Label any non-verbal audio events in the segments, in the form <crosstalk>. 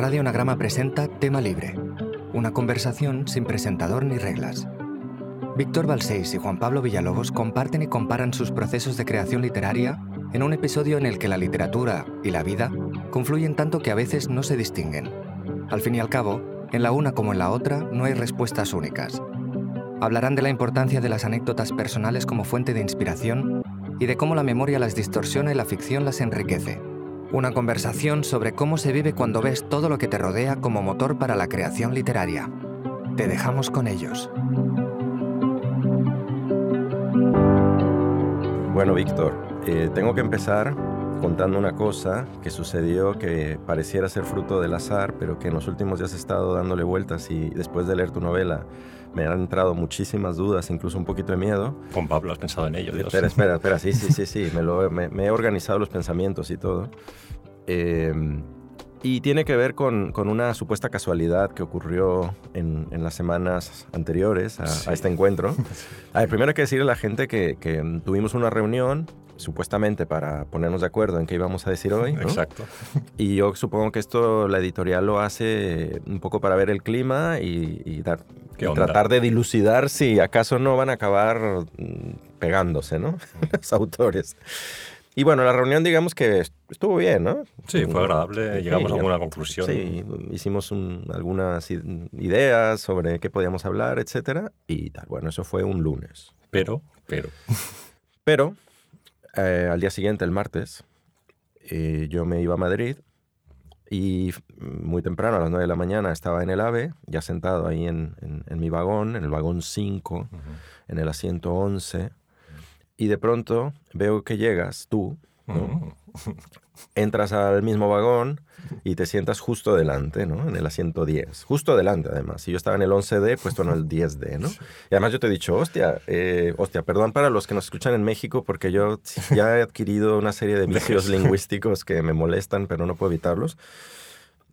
Radio Anagrama presenta Tema Libre, una conversación sin presentador ni reglas. Víctor Balseis y Juan Pablo Villalobos comparten y comparan sus procesos de creación literaria en un episodio en el que la literatura y la vida confluyen tanto que a veces no se distinguen. Al fin y al cabo, en la una como en la otra no hay respuestas únicas. Hablarán de la importancia de las anécdotas personales como fuente de inspiración y de cómo la memoria las distorsiona y la ficción las enriquece. Una conversación sobre cómo se vive cuando ves todo lo que te rodea como motor para la creación literaria. Te dejamos con ellos. Bueno, Víctor, eh, tengo que empezar contando una cosa que sucedió que pareciera ser fruto del azar, pero que en los últimos días he estado dándole vueltas y después de leer tu novela me han entrado muchísimas dudas, incluso un poquito de miedo. Juan Pablo, has pensado en ello, Dios. Espera, espera, espera, sí, sí, sí, sí, <laughs> me, lo, me, me he organizado los pensamientos y todo. Eh, y tiene que ver con, con, una supuesta casualidad que ocurrió en, en las semanas anteriores a, sí. a, este encuentro. <laughs> A ver, primero hay que decirle a la gente que, que, tuvimos una reunión supuestamente para ponernos de acuerdo en qué íbamos a decir hoy. ¿no? Exacto. Y yo supongo que esto la editorial lo hace un poco para ver el clima y, y dar, y tratar de dilucidar si acaso no van a acabar mm, pegándose, ¿no? <laughs> Los autores. Y bueno, la reunión digamos que estuvo bien, ¿no? Sí, fue agradable, llegamos sí, a alguna conclusión. Sí, hicimos un, algunas ideas sobre qué podíamos hablar, etcétera, y tal. Bueno, eso fue un lunes. Pero, pero... <laughs> Pero, eh, al día siguiente, el martes, eh, yo me iba a Madrid y muy temprano, a las 9 de la mañana, estaba en el AVE, ya sentado ahí en, en, en mi vagón, en el vagón 5, uh -huh. en el asiento 11 y de pronto veo que llegas tú, ¿no? <laughs> entras al mismo vagón y te sientas justo delante, ¿no? En el asiento 10. Justo delante, además. Y yo estaba en el 11D, puesto en el 10D, ¿no? <laughs> Y además yo te he dicho, hostia, eh, hostia, perdón para los que nos escuchan en México, porque yo ya he adquirido una serie de <laughs> vicios lingüísticos que me molestan, pero no puedo evitarlos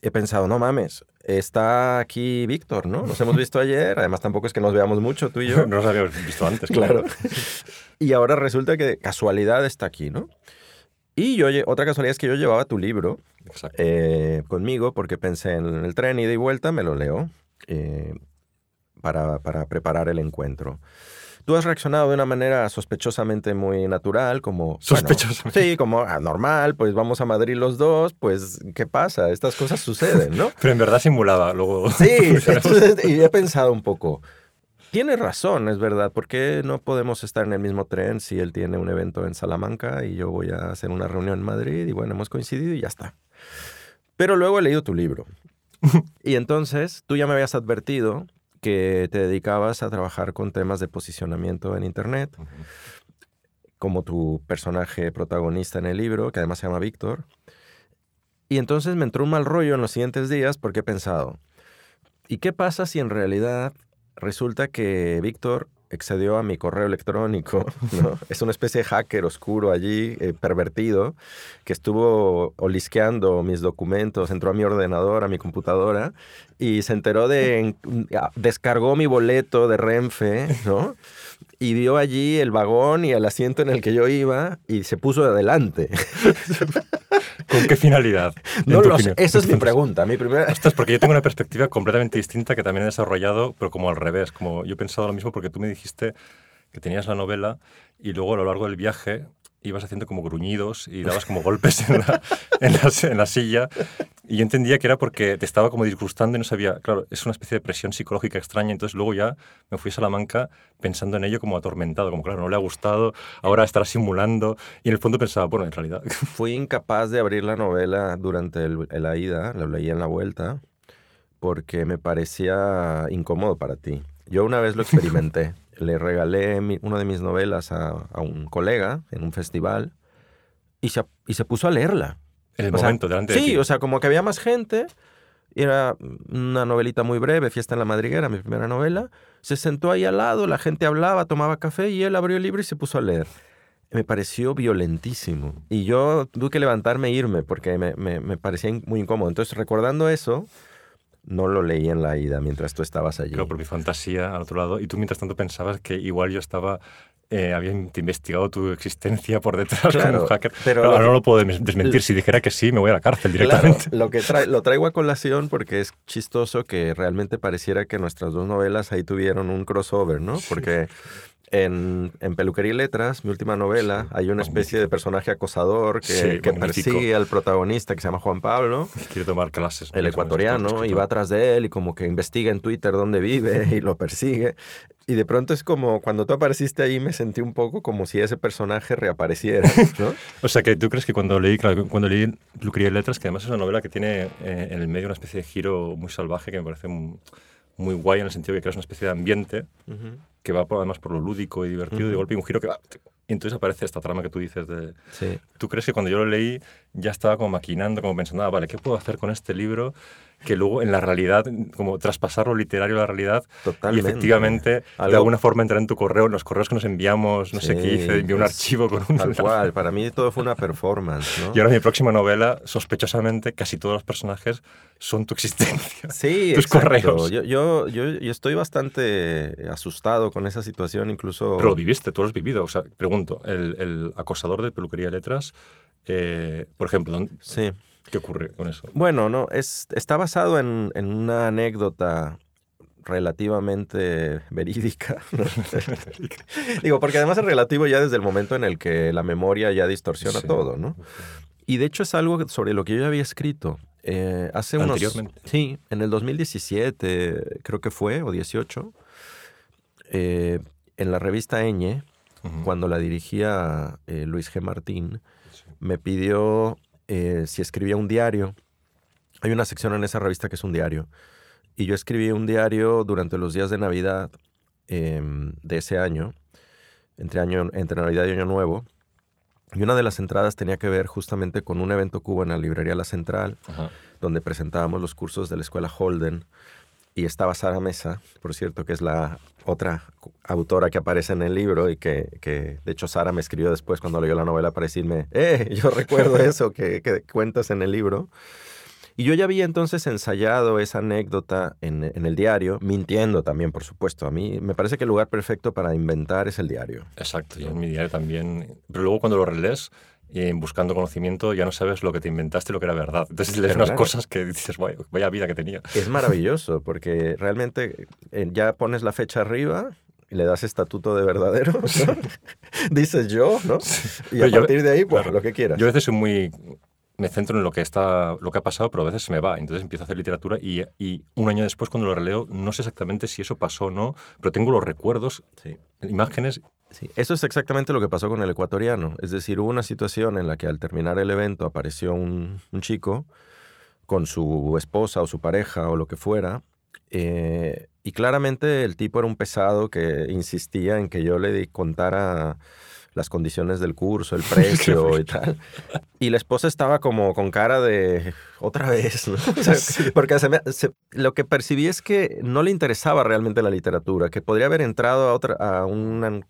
he pensado, no mames, está aquí Víctor, ¿no? Nos hemos visto ayer, además tampoco es que nos veamos mucho, tú y yo. <laughs> No nos habíamos visto antes, claro. y ahora resulta que casualidad está aquí, ¿no? Y yo, otra casualidad es que yo llevaba tu libro eh, conmigo porque pensé en el tren ida y vuelta, me lo leo eh, para, para preparar el encuentro tú has reaccionado de una manera sospechosamente muy natural, como... Sospechosamente. Bueno, sí, como ah, normal, pues vamos a Madrid los dos, pues, ¿qué pasa? Estas cosas suceden, ¿no? <laughs> Pero en verdad simulaba, luego... Sí, <laughs> entonces, y he pensado un poco, Tienes razón, es verdad. ¿Por qué no podemos estar en el mismo tren si él tiene un evento en Salamanca y yo voy a hacer una reunión en Madrid? Y bueno, hemos coincidido y ya está. Pero luego he leído tu libro. <laughs> y entonces tú ya me habías advertido que te dedicabas a trabajar con temas de posicionamiento en Internet, uh -huh. como tu personaje protagonista en el libro, que además se llama Víctor. Y entonces me entró un mal rollo en los siguientes días porque he pensado, ¿y qué pasa si en realidad resulta que Víctor excedió a mi correo electrónico, <laughs> es una especie de hacker oscuro allí, eh, pervertido, que estuvo olisqueando mis documentos, entró a mi ordenador, a mi computadora, y se enteró de, descargó mi boleto de Renfe, ¿no? Y vio allí el vagón y el asiento en el que yo iba y se puso adelante. <laughs> ¿Con qué finalidad? No lo sé. Esa es mi pregunta. Mi primera... <laughs> Ostras, porque yo tengo una perspectiva completamente distinta que también he desarrollado, pero como al revés. Como yo he pensado lo mismo porque tú me dijiste que tenías la novela y luego a lo largo del viaje ibas haciendo como gruñidos y dabas como golpes en la, en, la, en la, silla. Y yo entendía que era porque te estaba como disgustando y no sabía. Claro, es una especie de presión psicológica extraña. Entonces luego ya me fui a Salamanca pensando en ello como atormentado, como claro, no le ha gustado, ahora estará simulando. Y en el fondo pensaba, bueno, en realidad. <laughs> Fui incapaz de abrir la novela durante el, la ida, la leí en la vuelta, porque me parecía incómodo para ti. Yo una vez lo experimenté <laughs> le regalé mi, una de mis novelas a, a, un colega en un festival y se, y se puso a leerla. En el o momento, sea, delante sí, ti. o sea, como que había más gente. Era una novelita muy breve, Fiesta en la Madriguera, mi primera novela. Se sentó ahí al lado, la gente hablaba, tomaba café y él abrió el libro y se puso a leer. Me pareció violentísimo. Y yo tuve que levantarme e irme porque me, me, me parecía muy incómodo. Entonces, recordando eso, no lo leí en la ida mientras tú estabas allí. Claro, por mi fantasía al otro lado. Y tú mientras tanto pensabas que igual yo estaba eh, había investigado tu existencia por detrás Claro, como hacker. pero ahora no lo puedo des- desmentir. Si dijera que sí, me voy a la cárcel Claro, directamente. lo que trae- <laughs> lo traigo a colación porque es chistoso que realmente pareciera que nuestras dos novelas ahí tuvieron un crossover, ¿no? Porque en, en Peluquería y Letras, mi última novela, hay una especie de personaje acosador que, Sí, que persigue al protagonista que se llama Juan Pablo, Quiero tomar clases. el ecuatoriano, y va atrás de él y como que investiga en Twitter dónde vive <laughs> y lo persigue. Y de pronto es como, cuando tú apareciste ahí me sentí un poco como si ese personaje reapareciera, ¿no? <laughs> O sea, que tú crees que cuando leí, claro, cuando leí Peluquería y Letras, que además es una novela que tiene eh, en el medio una especie de giro muy salvaje que me parece muy, muy guay en el sentido de que creas una especie de ambiente que va por- además por lo lúdico y divertido, y de Ujú. golpe y un giro que va... Y entonces aparece esta trama que tú dices de... Sí. ¿Tú crees que cuando yo lo leí ya estaba como maquinando, como pensando, ah, vale, ¿qué puedo hacer con este libro? Que luego en la realidad, como traspasar lo literario a la realidad Totalmente. y efectivamente Algo- de alguna forma entrar en tu correo, en los correos que nos enviamos, no sé qué hice, envié un es archivo con un... Tal <laughs> cual, para mí todo fue una performance, ¿no? Y ahora mi próxima novela, sospechosamente, casi todos los personajes son tu existencia. <laughs> Sí, tus exacto. correos. Yo, yo, yo, yo estoy bastante asustado con esa situación, incluso... Pero lo viviste, tú lo has vivido. O sea, pregunto, el, el acosador de peluquería y letras, eh, por ejemplo, ¿dónde- Sí. ¿Qué ocurre con eso? Bueno, no, es, está basado en, en una anécdota relativamente verídica. <laughs> ¿no? <laughs> Digo, porque además es relativo ya desde el momento en el que la memoria ya distorsiona Sí. todo, ¿no? Y de hecho es algo sobre lo que yo ya había escrito. Eh, hace unos... Sí, en el 2017 creo que fue, o 18, eh, en la revista Eñe, cuando la dirigía eh, Luis G. Martín, Sí. me pidió eh, si escribía un diario. Hay una sección en esa revista que es un diario. Y yo escribí un diario durante los días de Navidad em, de ese año, entre, año, entre Navidad y Año Nuevo. Y una de las entradas tenía que ver justamente con un evento cubo en la librería La Central, Ajá. donde presentábamos los cursos de la escuela Holden. Y estaba Sara Mesa, por cierto, que es la otra autora que aparece en el libro y que, que, de hecho Sara me escribió después cuando leyó la novela para decirme, eh, <laughs> yo recuerdo <laughs> eso que, que cuentas en el libro. Y yo ya había entonces ensayado esa anécdota en, en el diario, mintiendo también, por supuesto. A mí me parece que el lugar perfecto para inventar es el diario. Exacto, yo en mi diario también. Pero luego cuando lo relees, eh, buscando conocimiento, ya no sabes lo que te inventaste y lo que era verdad. Entonces lees unas cosas que dices, vaya, vaya vida que tenía. Es maravilloso porque realmente eh, ya pones la fecha arriba y le das estatuto de verdadero. ¿no? <laughs> Dices yo, ¿no? Y a yo- partir de ahí, pues, claro. lo que quieras. Yo a veces soy muy... Me centro en lo que, está, lo que ha pasado, pero a veces se me va. Entonces empiezo a hacer literatura y, y un año después, cuando lo releo, no sé exactamente si eso pasó o no, pero tengo los recuerdos, Sí. imágenes. Eso es exactamente lo que pasó con el ecuatoriano. Es decir, hubo una situación en la que al terminar el evento apareció un, chico con su esposa o su pareja o lo que fuera. eh, y claramente el tipo era un pesado que insistía en que yo le contara las condiciones del curso, el <laughs> precio y tal. Y la esposa estaba como con cara de otra vez, ¿no? <laughs> O sea, <laughs> porque se me- se- lo que percibí es que no le interesaba realmente la literatura, que podría haber entrado a, otra, a, una,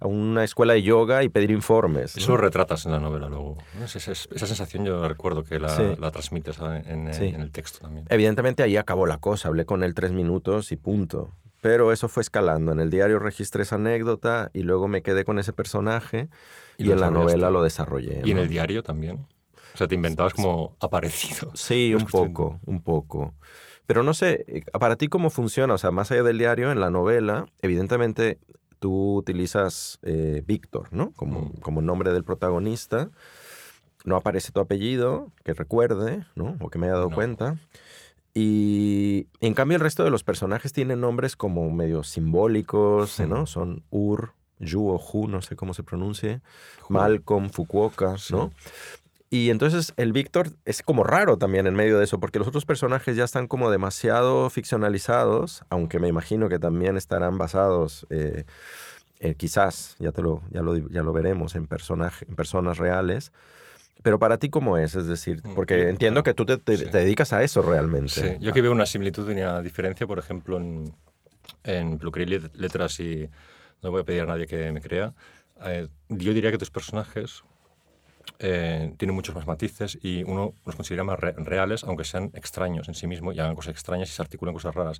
a una escuela de yoga y pedir informes. ¿no? Eso lo retratas en la novela luego. ¿no? Esa, esa- esa sensación yo recuerdo que la, Sí. la transmites en, en- Sí. en el texto también. Evidentemente ahí acabó la cosa, hablé con él tres minutos y punto. Pero eso fue escalando. En el diario registré esa anécdota y luego me quedé con ese personaje y, lo en la novela lo desarrollé. Y en el diario también. O sea, te inventabas como aparecido. <laughs> Sí, un poco, un poco. Pero no sé, eh, para ti cómo funciona, o sea, más allá del diario, en la novela, evidentemente tú utilizas eh, Víctor, ¿no? Como, Mm. como nombre del protagonista. No aparece tu apellido, que recuerde, ¿no? O que me haya dado No. cuenta. Y en cambio el resto de los personajes tienen nombres como medio simbólicos, ¿no? Mm. Son Ur, Yu o Hu, no sé cómo se pronuncie, Malcolm, Fukuoka, Sí. ¿no? Y entonces el Víctor es como raro también en medio de eso, porque los otros personajes ya están como demasiado ficcionalizados, aunque me imagino que también estarán basados, eh, eh, quizás, ya, te lo, ya, lo, ya lo veremos, en, personaje, en personas reales. Pero para ti, ¿cómo es? Es decir, Mm, porque entiendo que tú te, te- Sí. te dedicas a eso realmente. Sí, yo aquí veo una similitud y una diferencia, por ejemplo, en, en Let- Letras, y no voy a pedir a nadie que me crea. eh, yo diría que tus personajes eh, tienen muchos más matices y uno los considera más re- reales, aunque sean extraños en sí mismo y hagan cosas extrañas y se articulen cosas raras.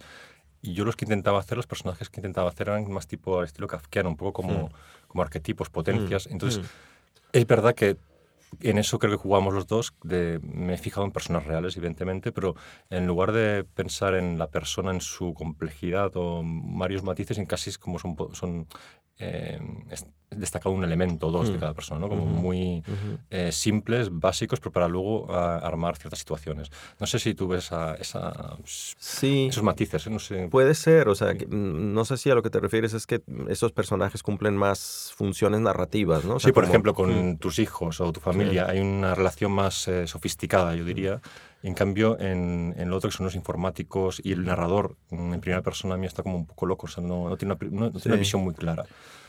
y yo los que intentaba hacer, los personajes que intentaba hacer eran más tipo al estilo kafkiano, un poco como, como arquetipos, potencias. Entonces, es verdad que en eso creo que jugamos los dos. De, me he fijado en personas reales, evidentemente, pero en lugar de pensar en la persona en su complejidad o varios matices, en casi como son, son eh, destacado un elemento o dos de mm. cada persona, ¿no? como muy eh, simples, básicos, pero para luego armar ciertas situaciones. No sé si tú ves esa, sí, esos matices. ¿eh? No sé. Puede ser, o sea, mm, no sé si a lo que te refieres es que esos personajes cumplen más funciones narrativas, ¿no? sí, por ejemplo, con mm. tus hijos o tu familia hay una relación más sofisticada, yo diría. En cambio, en, en, lo otro que son los informáticos y el narrador en primera persona a mí está como un poco loco, o sea, no, no tiene, una, no, tiene una visión muy clara.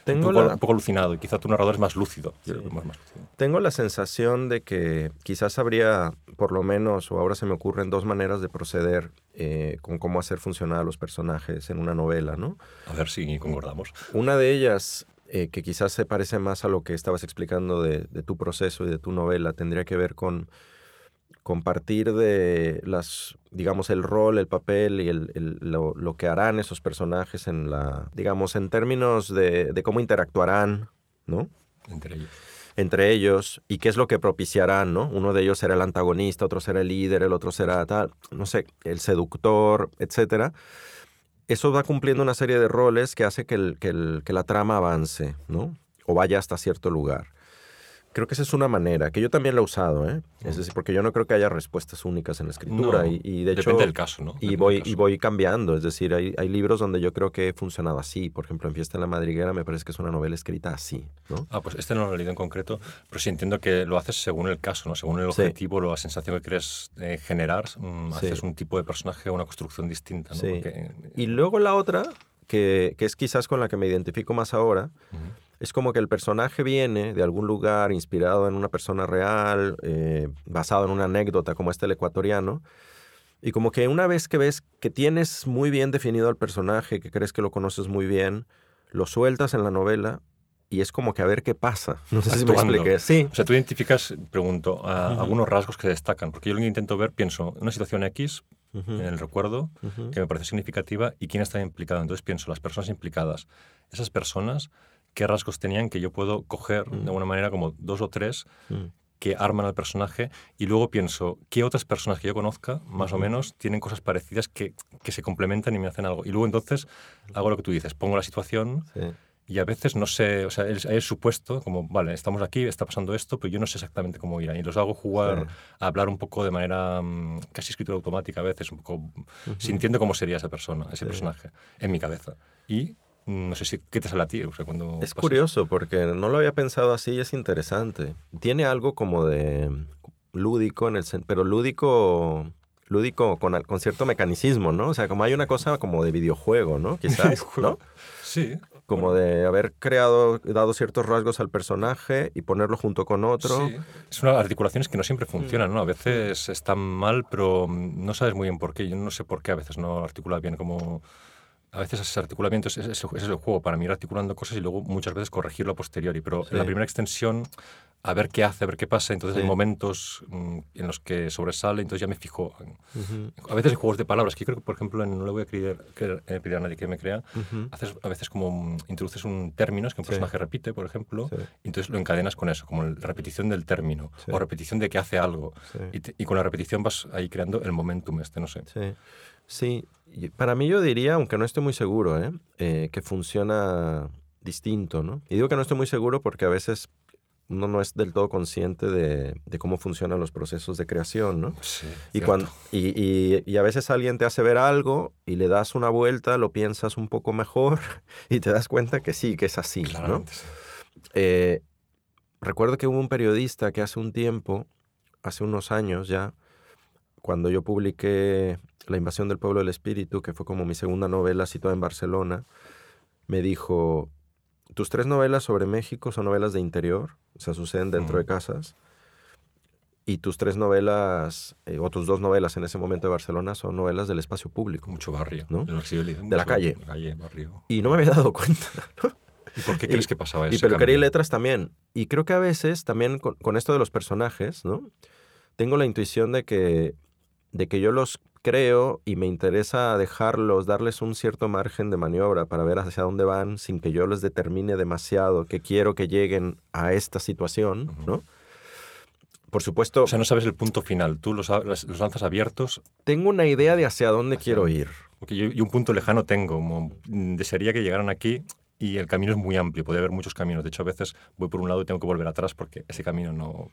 Tengo un, poco, un, poco, alucinado y quizá tu narrador es más lúcido, más, más lúcido. Tengo la sensación de que quizás habría, por lo menos, o ahora se me ocurren dos maneras de proceder eh, con cómo hacer funcionar a los personajes en una novela, ¿no? A ver si concordamos. Una de ellas eh, que quizás se parece más a lo que estabas explicando de, de, tu proceso y de tu novela, tendría que ver con compartir de las, digamos, el rol, el papel y el, lo, lo, que harán esos personajes en la, digamos, en términos de, de, cómo interactuarán, ¿no? Entre ellos. Entre ellos, y qué es lo que propiciarán, ¿no? Uno de ellos será el antagonista, otro será el líder, el otro será tal, no sé, el seductor, etcétera. Eso va cumpliendo una serie de roles que hace que, el, que, el, que la trama avance, ¿no? O vaya hasta cierto lugar. Creo que esa es una manera, que yo también la he usado, ¿eh? Es decir, porque yo no creo que haya respuestas únicas en la escritura. y, y, de depende del caso, ¿no? y voy, y voy cambiando. Es decir, hay, hay, libros donde yo creo que he funcionado así. Por ejemplo, en Fiesta en la Madriguera me parece que es una novela escrita así, ¿no? Ah, pues este no lo he leído en concreto, pero sí entiendo que lo haces según el caso, ¿no? Según el objetivo, sí. la sensación que quieres eh, generar, mmm, sí. haces un tipo de personaje o una construcción distinta, ¿no? Sí. Porque... Y luego la otra, que, que, es quizás con la que me identifico más ahora, uh -huh es como que el personaje viene de algún lugar inspirado en una persona real, eh, basado en una anécdota como este el ecuatoriano, y como que una vez que ves que tienes muy bien definido al personaje, que crees que lo conoces muy bien, lo sueltas en la novela y es como que a ver qué pasa. <laughs> No sé Actuando. si me expliqué. Sí. O sea, tú identificas, pregunto, a, uh -huh. algunos rasgos que destacan, porque yo lo que intento ver, pienso, una situación X, uh -huh. en el recuerdo, uh -huh. que me parece significativa y quién está implicado. Entonces pienso, las personas implicadas, esas personas qué rasgos tenían que yo puedo coger mm. de alguna manera como dos o tres mm. que arman al personaje y luego pienso qué otras personas que yo conozca, más mm. o menos, tienen cosas parecidas que, que, se complementan y me hacen algo. Y luego entonces hago lo que tú dices, pongo la situación sí. y a veces no sé, o sea, hay el supuesto, como, vale, estamos aquí, está pasando esto, pero yo no sé exactamente cómo irán. Y los hago jugar, sí. a hablar un poco de manera um, casi escritura automática a veces, un poco uh -huh. sintiendo cómo sería esa persona, ese sí. personaje, en mi cabeza. Y no sé si qué te sale a ti. O sea, cuando es curioso porque no lo había pensado así y es interesante. Tiene algo como de lúdico, en el, pero lúdico, lúdico con, con cierto mecanicismo, ¿no? O sea, como hay una cosa como de videojuego, ¿no? <laughs> Quizás, ¿no? Sí. Como de haber creado, dado ciertos rasgos al personaje y ponerlo junto con otro. Sí. Es una articulaciones que no siempre funcionan, ¿no? A veces están mal, pero no sabes muy bien por qué. Yo no sé por qué a veces no articula bien como a veces ese articulamiento es, es, es, el juego para mí ir articulando cosas y luego muchas veces corregirlo a posteriori. Pero sí. en la primera extensión, a ver qué hace, a ver qué pasa. Entonces sí. hay momentos mm, en los que sobresale, entonces ya me fijo. Uh -huh. A veces hay juegos de palabras, que yo creo que, por ejemplo, en No le voy a pedir, eh, pedir a nadie que me crea, uh -huh. haces a veces como um, introduces un término, es que un personaje sí. repite, por ejemplo, y entonces lo encadenas con eso, como la repetición del término, o repetición de que hace algo. Y, te, y, con la repetición vas ahí creando el momentum este, no sé. Sí. Para mí yo diría, aunque no estoy muy seguro, ¿eh? Eh, que funciona distinto, ¿no? Y digo que no estoy muy seguro porque a veces uno no es del todo consciente de, de cómo funcionan los procesos de creación, ¿no? Sí, y, cuando, y, y, y, a veces alguien te hace ver algo y le das una vuelta, lo piensas un poco mejor <laughs> y te das cuenta que sí, que es así, ¿no? Eh, recuerdo que hubo un periodista que hace un tiempo, hace unos años ya, cuando yo publiqué La invasión del pueblo del espíritu, que fue como mi segunda novela situada en Barcelona, me dijo, tus tres novelas sobre México son novelas de interior, o sea, suceden dentro mm. de casas, y tus tres novelas, eh, o tus dos novelas en ese momento de Barcelona, son novelas del espacio público. Mucho barrio, ¿no? De, de la calle. calle barrio. Y no me había dado cuenta, ¿no? ¿Y por qué crees y, que pasaba eso? Y peluquería y letras también. Y creo que a veces, también con, con esto de los personajes, ¿no? Tengo la intuición de que de que yo los creo y me interesa dejarlos, darles un cierto margen de maniobra para ver hacia dónde van sin que yo les determine demasiado que quiero que lleguen a esta situación, ¿no? Por supuesto, O sea, no sabes el punto final. Tú los, los lanzas abiertos tengo una idea de hacia dónde quiero ir. Yo, yo un punto lejano tengo, como, desearía que llegaran aquí y el camino es muy amplio, puede haber muchos caminos. De hecho, a veces voy por un lado y tengo que volver atrás porque ese camino no...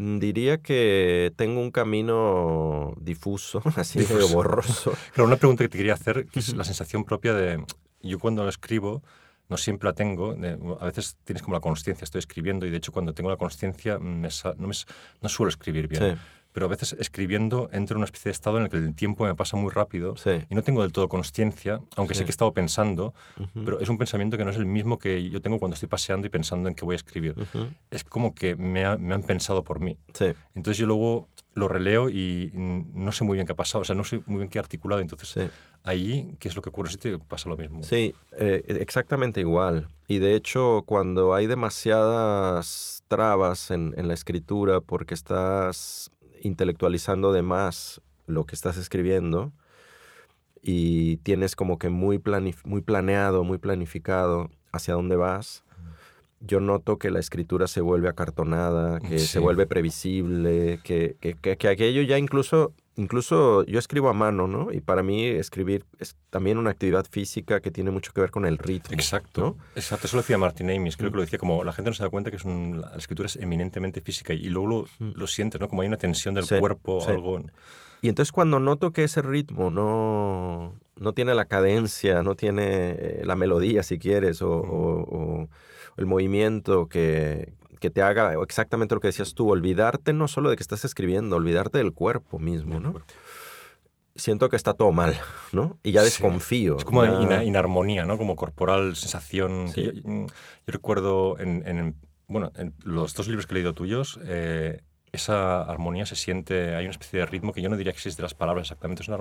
Mm, Diría que tengo un camino difuso, <laughs> así Difuso. borroso. <laughs> Pero una pregunta que te quería hacer, que es la sensación propia de... Yo cuando lo escribo, no siempre la tengo, de- a veces tienes como la consciencia, estoy escribiendo y de hecho cuando tengo la sa- no, no suelo escribir bien. Sí, Pero a veces escribiendo entro en una especie de estado en el que el tiempo me pasa muy rápido sí. y no tengo del todo consciencia, aunque sé Sí. que he estado pensando, Ujú, pero es un pensamiento que no es el mismo que yo tengo cuando estoy paseando y pensando en que voy a escribir. ujú, Es como que me, ha- me han pensado por mí. Sí, Entonces yo luego lo releo y no sé muy bien qué ha pasado, o sea, no sé muy bien qué he articulado. Entonces ahí, ¿qué es lo que ocurre? Si te pasa lo mismo. Sí, eh, exactamente igual. Y de hecho, cuando hay demasiadas trabas en, en la escritura porque estás intelectualizando de más lo que estás escribiendo y tienes como que muy, muy planeado, muy planificado hacia dónde vas, yo noto que la escritura se vuelve acartonada, que Sí. se vuelve previsible, que, que, que- que aquello ya incluso, incluso yo escribo a mano, ¿no? Y para mí escribir es también una actividad física que tiene mucho que ver con el ritmo. Exacto, ¿no? exacto. Eso lo decía Martin Amis, Mm. creo que lo decía como la gente no se da cuenta que es un- la escritura es eminentemente física y luego lo, Mm. lo sientes, ¿no? Como hay una tensión del Sí, cuerpo o sí. algo. Y entonces cuando noto que ese ritmo no, no tiene la cadencia, no tiene eh, la melodía, si quieres, o, o- o el movimiento que, que te haga exactamente lo que decías tú, olvidarte no solo de que estás escribiendo, olvidarte del cuerpo mismo, ¿no? Siento que está todo mal, ¿no? Y ya Sí. desconfío. Es como ya- ina- inarmonía, ¿no? Como corporal, sensación. Sí. Yo, yo recuerdo en, en- bueno, en los dos libros que he leído tuyos, eh, esa armonía se siente, hay una especie de ritmo que yo no diría que existe las palabras exactamente, es una,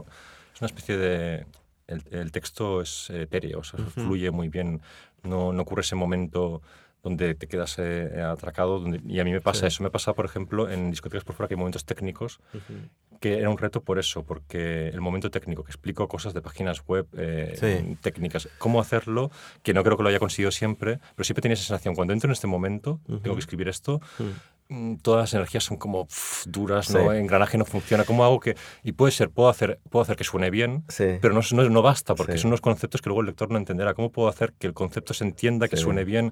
es una especie de... El, el texto es etéreo, o sea, Ujú. fluye muy bien, no, no ocurre ese momento donde te quedas eh, atracado, donde- y a mí me pasa Sí. eso, me pasa, por ejemplo, en discotecas por fuera que hay momentos técnicos Ujú. que era un reto por eso, porque el momento técnico, que explico cosas de páginas web eh, Sí. técnicas, cómo hacerlo, que no creo que lo haya conseguido siempre, pero siempre tenía esa sensación, cuando entro en este momento, tengo Ujú. que escribir esto, Ujú. mm, todas las energías son como pf, duras, Sí. ¿no? el engranaje no funciona, ¿cómo hago que...? Y puede ser, puedo hacer, puedo hacer que suene bien, Sí. pero no, no, no basta, porque Sí. son unos conceptos que luego el lector no entenderá. ¿Cómo puedo hacer que el concepto se entienda, que Sí. suene bien?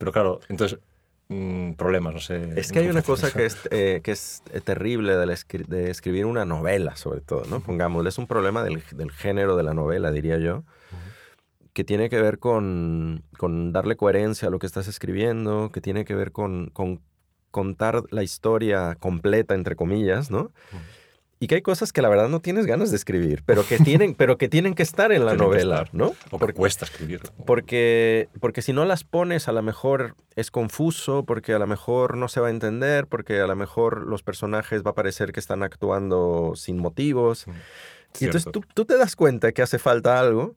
Pero claro, entonces, mm, problemas, no sé. Es que hay una cosa que es, <laughs> eh, que es eh, terrible de, la escri- de escribir una novela, sobre todo, ¿no? Pongámosle, es un problema del, del género de la novela, diría yo, que tiene que ver con, con darle coherencia a lo que estás escribiendo, que tiene que ver con, con contar la historia completa, entre comillas, ¿no? Y que hay cosas que la verdad no tienes ganas de escribir, pero que tienen, pero que, tienen que estar en la <laughs> Tienen novela, estar. ¿no? O que cuesta escribir. Porque, porque si no las pones, a lo mejor es confuso, porque a lo mejor no se va a entender, porque a lo mejor los personajes va a parecer que están actuando sin motivos. Y entonces tú, tú te das cuenta que hace falta algo,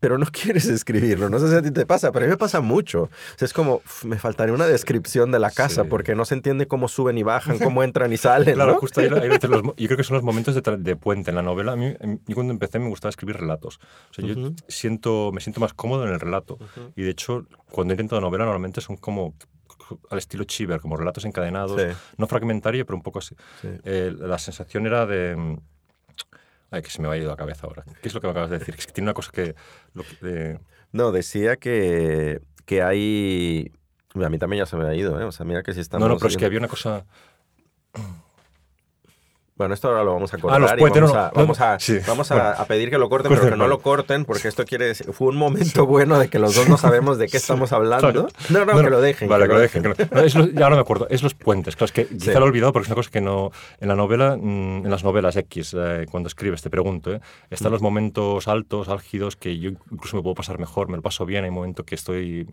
pero no <laughs> quieres escribirlo. No sé si a ti te pasa, pero a mí me pasa mucho. O sea, es como, "Uf, me faltaría una descripción de la casa, Sí. porque no se entiende cómo suben y bajan, cómo entran y <laughs> salen. Claro, ¿no? justo ahí, veces los <laughs> yo creo que son los momentos de, de puente en la novela. A mí, yo cuando empecé me gustaba escribir relatos. O sea, yo Ujú. siento, me siento más cómodo en el relato. Ujú. Y de hecho, cuando intento novela, normalmente son como al estilo Chiver, como relatos encadenados, Sí, no fragmentario, pero un poco así. sí. Eh, la sensación era de... Ay, que se me va a ir la cabeza ahora. ¿Qué es lo que me acabas de decir? Es que tiene una cosa que... lo que- No, decía que, que hay... A mí también ya se me ha ido, ¿eh? O sea, mira que si estamos... no, no, pero es que había una cosa... Bueno, esto ahora lo vamos a cortar los y vamos, no, a, no, vamos, a, sí. vamos a, Bueno. a pedir que lo corten, Corten, pero que no lo corten, porque esto quiere decir... Fue un momento bueno de que los dos no sabemos de qué estamos hablando. No, no, que lo dejen. Vale, que lo dejen. que lo- no, es los- ya ahora me acuerdo. Es los puentes. Claro, es que quizá lo he olvidado porque es una cosa que no... En la novela, mm, en las novelas X, eh, cuando escribes, te pregunto, ¿eh? están Mm. los momentos altos, álgidos, que yo incluso me puedo pasar mejor, me lo paso bien. Hay momentos que estoy...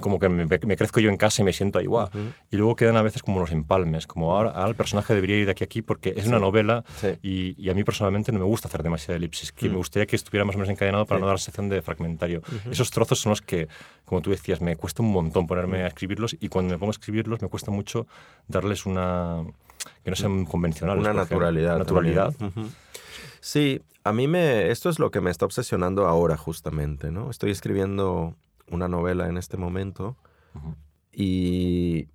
Como que me, me crezco yo en casa y me siento ahí, guau. Ujú. Y luego quedan a veces como los empalmes, como ahora, ahora el personaje debería ir de aquí a aquí porque es una Sí. novela Sí. y, y a mí personalmente no me gusta hacer demasiada elipsis, que Mm. me gustaría que estuviera más o menos encadenado para Sí. no dar la sensación de fragmentario. Ujú. Esos trozos son los que, como tú decías, me cuesta un montón ponerme a escribirlos y cuando me pongo a escribirlos me cuesta mucho darles una... que no sean convencionales. Una naturalidad. Naturalidad. Sí, a mí me, esto es lo que me está obsesionando ahora justamente, ¿no? Estoy escribiendo una novela en este momento y,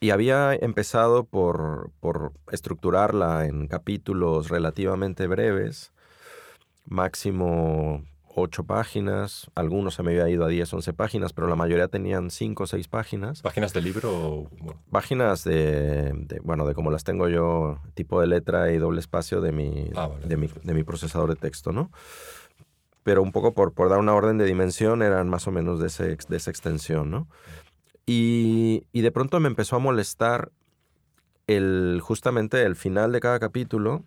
y había empezado por, por estructurarla en capítulos relativamente breves, máximo ocho páginas, algunos se me había ido a 10, 11 páginas, pero la mayoría tenían cinco o seis páginas. ¿Páginas de libro Páginas de, de, bueno, de como las tengo yo, tipo de letra y doble espacio de mi, Ah, vale, de mi, de mi procesador de texto, ¿no? Pero un poco por, por dar una orden de dimensión eran más o menos de, ese, de esa extensión, ¿no? Y, y de pronto me empezó a molestar el, justamente el final de cada capítulo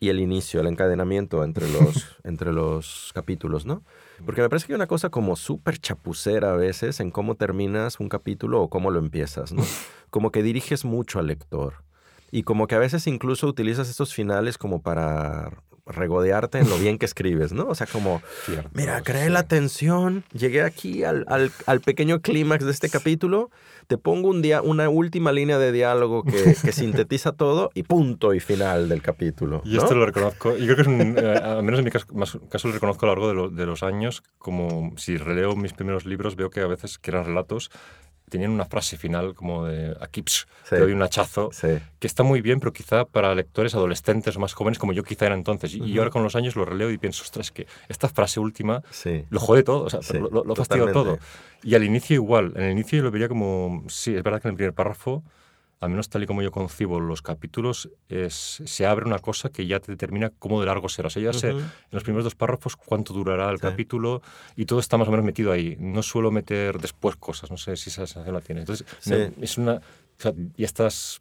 y el inicio, el encadenamiento entre los, <laughs> entre los capítulos, ¿no? Porque me parece que hay una cosa como súper chapucera a veces en cómo terminas un capítulo o cómo lo empiezas, ¿no? <laughs> Como que diriges mucho al lector. Y como que a veces incluso utilizas estos finales como para regodearte en lo bien que escribes, ¿no? O sea, como, cierto, mira, creé sí. la tensión, llegué aquí al, al- al pequeño clímax de este capítulo, te pongo un día, una última línea de diálogo que, que <laughs> sintetiza todo y punto y final del capítulo. Y ¿no? esto lo reconozco. Y creo que es un, eh, al menos en mi caso, más- caso lo reconozco a lo largo de, lo- de los años, como si releo mis primeros libros, veo que a veces que eran relatos, tenían una frase final como de aquí psh, Sí. te doy un hachazo, Sí. que está muy bien, pero quizá para lectores adolescentes o más jóvenes como yo quizá era entonces. Y, y Ujú. ahora con los años lo releo y pienso, ostras, que esta frase última Sí. lo jode todo, o sea, lo, lo, lo todo. Y al inicio igual, en el inicio yo lo vería como, sí, es verdad que en el primer párrafo, al menos tal y como yo concibo los capítulos, es, se abre una cosa que ya te determina cómo de largo será. O sea, ya sé en los primeros dos párrafos cuánto durará el Sí. capítulo y todo está más o menos metido ahí. No suelo meter después cosas, no sé si esa sensación la tienes. Entonces, Sí. es una... O sea, ya estás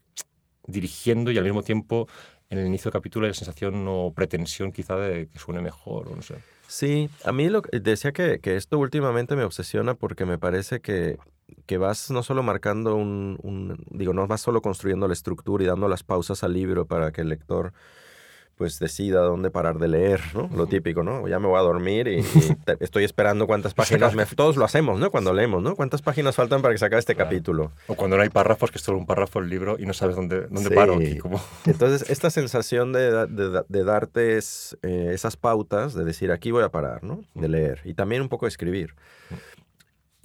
dirigiendo y al mismo tiempo en el inicio del capítulo hay la sensación o pretensión quizá de que suene mejor o no sé. Sí, a mí lo, que- decía que, que esto últimamente me obsesiona porque me parece que, que vas no solo marcando un, un- digo, no vas solo construyendo la estructura y dando las pausas al libro para que el lector pues decida dónde parar de leer, ¿no? Lo típico, ¿no? Ya me voy a dormir y, y <laughs> te- estoy esperando cuántas páginas me... Todos lo hacemos, ¿no? Cuando leemos, ¿no? ¿Cuántas páginas faltan para que se acabe este Claro. capítulo? O cuando no hay párrafos, que es solo un párrafo el libro y no sabes dónde, dónde Sí. paro aquí. Como... Entonces, esta sensación de, de darte es, eh, esas pautas, de decir, aquí voy a parar, ¿no? De leer. Y también un poco de escribir.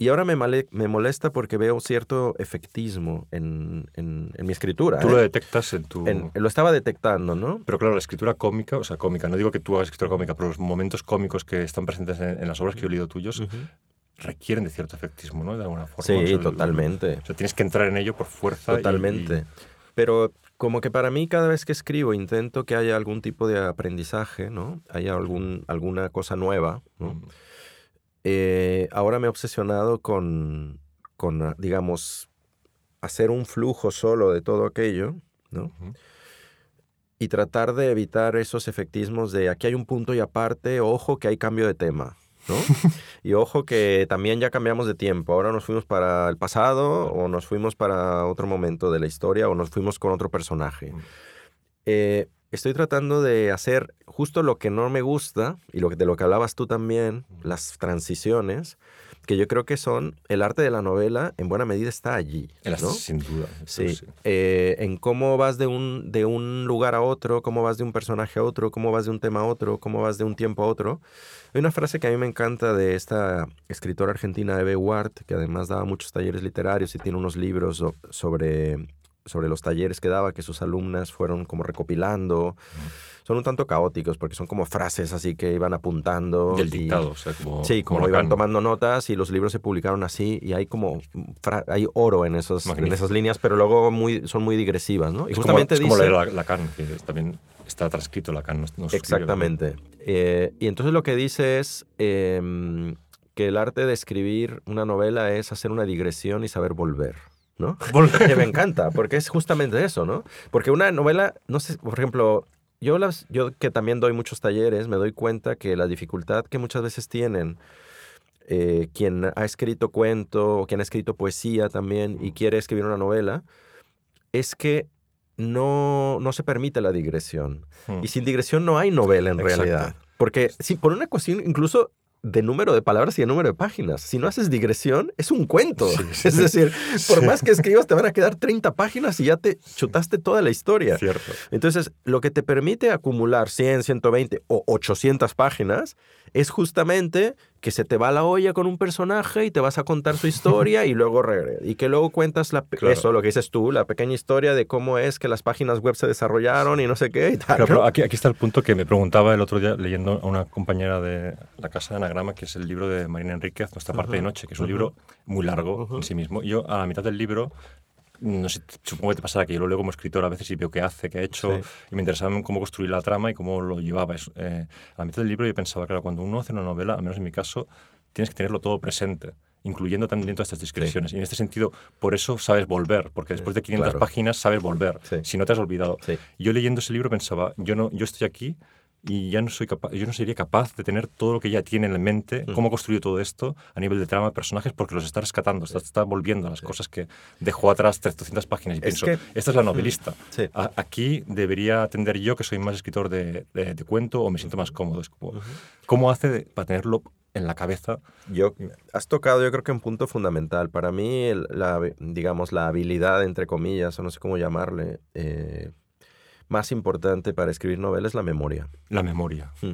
Y ahora me, male- me molesta porque veo cierto efectismo en, en- en mi escritura. Tú ¿eh? lo detectas en tu... En- lo estaba detectando, ¿no? Pero claro, la escritura cómica, o sea, cómica, no digo que tú hagas escritura cómica, pero los momentos cómicos que están presentes en, las obras que yo he leído tuyos requieren de cierto efectismo, ¿no? De alguna forma. Sí, O sea, totalmente. O sea, tienes que entrar en ello por fuerza. y- Totalmente. Pero como que para mí cada vez que escribo intento que haya algún tipo de aprendizaje, ¿no? Haya algún, alguna cosa nueva, y- ¿no? Eh, ahora me he obsesionado con, con, ah, digamos, hacer un flujo solo de todo aquello, ¿no? Y tratar de evitar esos efectismos de aquí hay un punto y aparte, ojo que hay cambio de tema, ¿no? <laughs> y ojo que también ya cambiamos de tiempo. Ahora nos fuimos para el pasado o nos fuimos para otro momento de la historia o nos fuimos con otro personaje. Mm. Eh, estoy tratando de hacer justo lo que no me gusta y lo que, de lo que hablabas tú también, las transiciones, que yo creo que son el arte de la novela en buena medida está allí, ¿no? Sin duda. Sí, eh, en cómo vas de un, de un lugar a otro, cómo vas de un personaje a otro, cómo vas de un tema a otro, cómo vas de un tiempo a otro. Hay una frase que a mí me encanta de esta escritora argentina, Eve Ward, que además daba muchos talleres literarios y tiene unos libros so- sobre, sobre los talleres que daba, que sus alumnas fueron como recopilando. Son un tanto caóticos porque son como frases así que iban apuntando. Del y- dictado, o sea, como... Sí, como iban tomando notas y los libros se publicaron así y hay como hay oro en, esos, en esas líneas, pero luego muy, son muy digresivas, ¿no? Y Es justamente como, es como leer la- Lacan, que también está transcrito Lacan. No, Exactamente. Eh, y entonces lo que dice es em, que el arte de escribir una novela es hacer una digresión y saber volver, ¿no? <laughs> Lacan. que me encanta, porque es justamente eso, ¿no? Porque una novela, no sé, por ejemplo, yo, las, yo que también doy muchos talleres, me doy cuenta que la dificultad que muchas veces tienen eh, quien ha escrito cuento o quien ha escrito poesía también y quiere escribir una novela, es que no, no se permite la digresión. Mm. Y sin digresión no hay novela en Exacto. realidad. Porque sí, por una cuestión incluso de número de palabras y de número de páginas. Si no haces digresión, es un cuento. <laughs> Es decir, <laughs> por más que escribas, te van a quedar 30 páginas y ya te chutaste toda la historia. Cierto. Entonces, lo que te permite acumular 100, 120 o 800 páginas es justamente que se te va la olla con un personaje y te vas a contar su historia y luego regre y que luego cuentas la, eso, lo que dices tú, la pequeña historia de cómo es que las páginas web se desarrollaron y no sé qué y tal. pero aquí, aquí está el punto que me preguntaba el otro día leyendo a una compañera de la casa de Anagrama, que es el libro de Marina Enríquez, Nuestra parte de noche, que es un libro muy largo en sí mismo. yo a la mitad del libro no sé, supongo que te pasará que yo lo leo como escritor a veces y veo qué hace, qué ha hecho, y me interesaba cómo construir la trama y cómo lo llevaba. Eh, a la mitad del libro yo pensaba, claro, cuando uno hace una novela, al menos en mi caso, tienes que tenerlo todo presente incluyendo también todas estas descripciones. Y en este sentido, por eso sabes volver, porque después de 500 páginas sabes volver, si no te has olvidado. Yo leyendo ese libro pensaba, yo, no, yo estoy aquí y ya no soy capaz, yo no sería capaz de tener todo lo que ella tiene en mente, mm. cómo ha construido todo esto a nivel de trama de personajes, porque los está rescatando, está, está volviendo a las cosas que dejó atrás 300 páginas. Y pienso, esta es la novelista. aquí debería atender yo, que soy más escritor de, de, cuento, o me siento más cómodo. ¿Cómo hace para tenerlo en la cabeza? Yo, has tocado, yo creo que un punto fundamental. Para mí, la, digamos, la habilidad, entre comillas, o no sé cómo llamarle, eh, más importante para escribir novelas es la memoria. La memoria. Mm.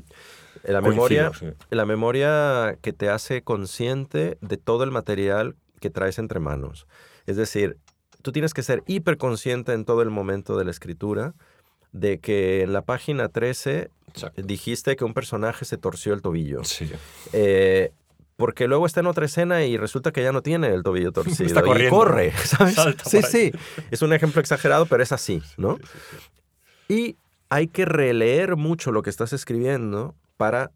La memoria, la memoria que te hace consciente de todo el material que traes entre manos. Es decir, tú tienes que ser hiperconsciente en todo el momento de la escritura de que en la página 13 dijiste que un personaje se torció el tobillo. Sí. Eh, porque luego está en otra escena y resulta que ya no tiene el tobillo <laughs> torcido. Está corriendo. Y corre, <laughs> ¿sabes? sí, sí. Es un ejemplo exagerado, pero es así, ¿no? Y hay que releer mucho lo que estás escribiendo para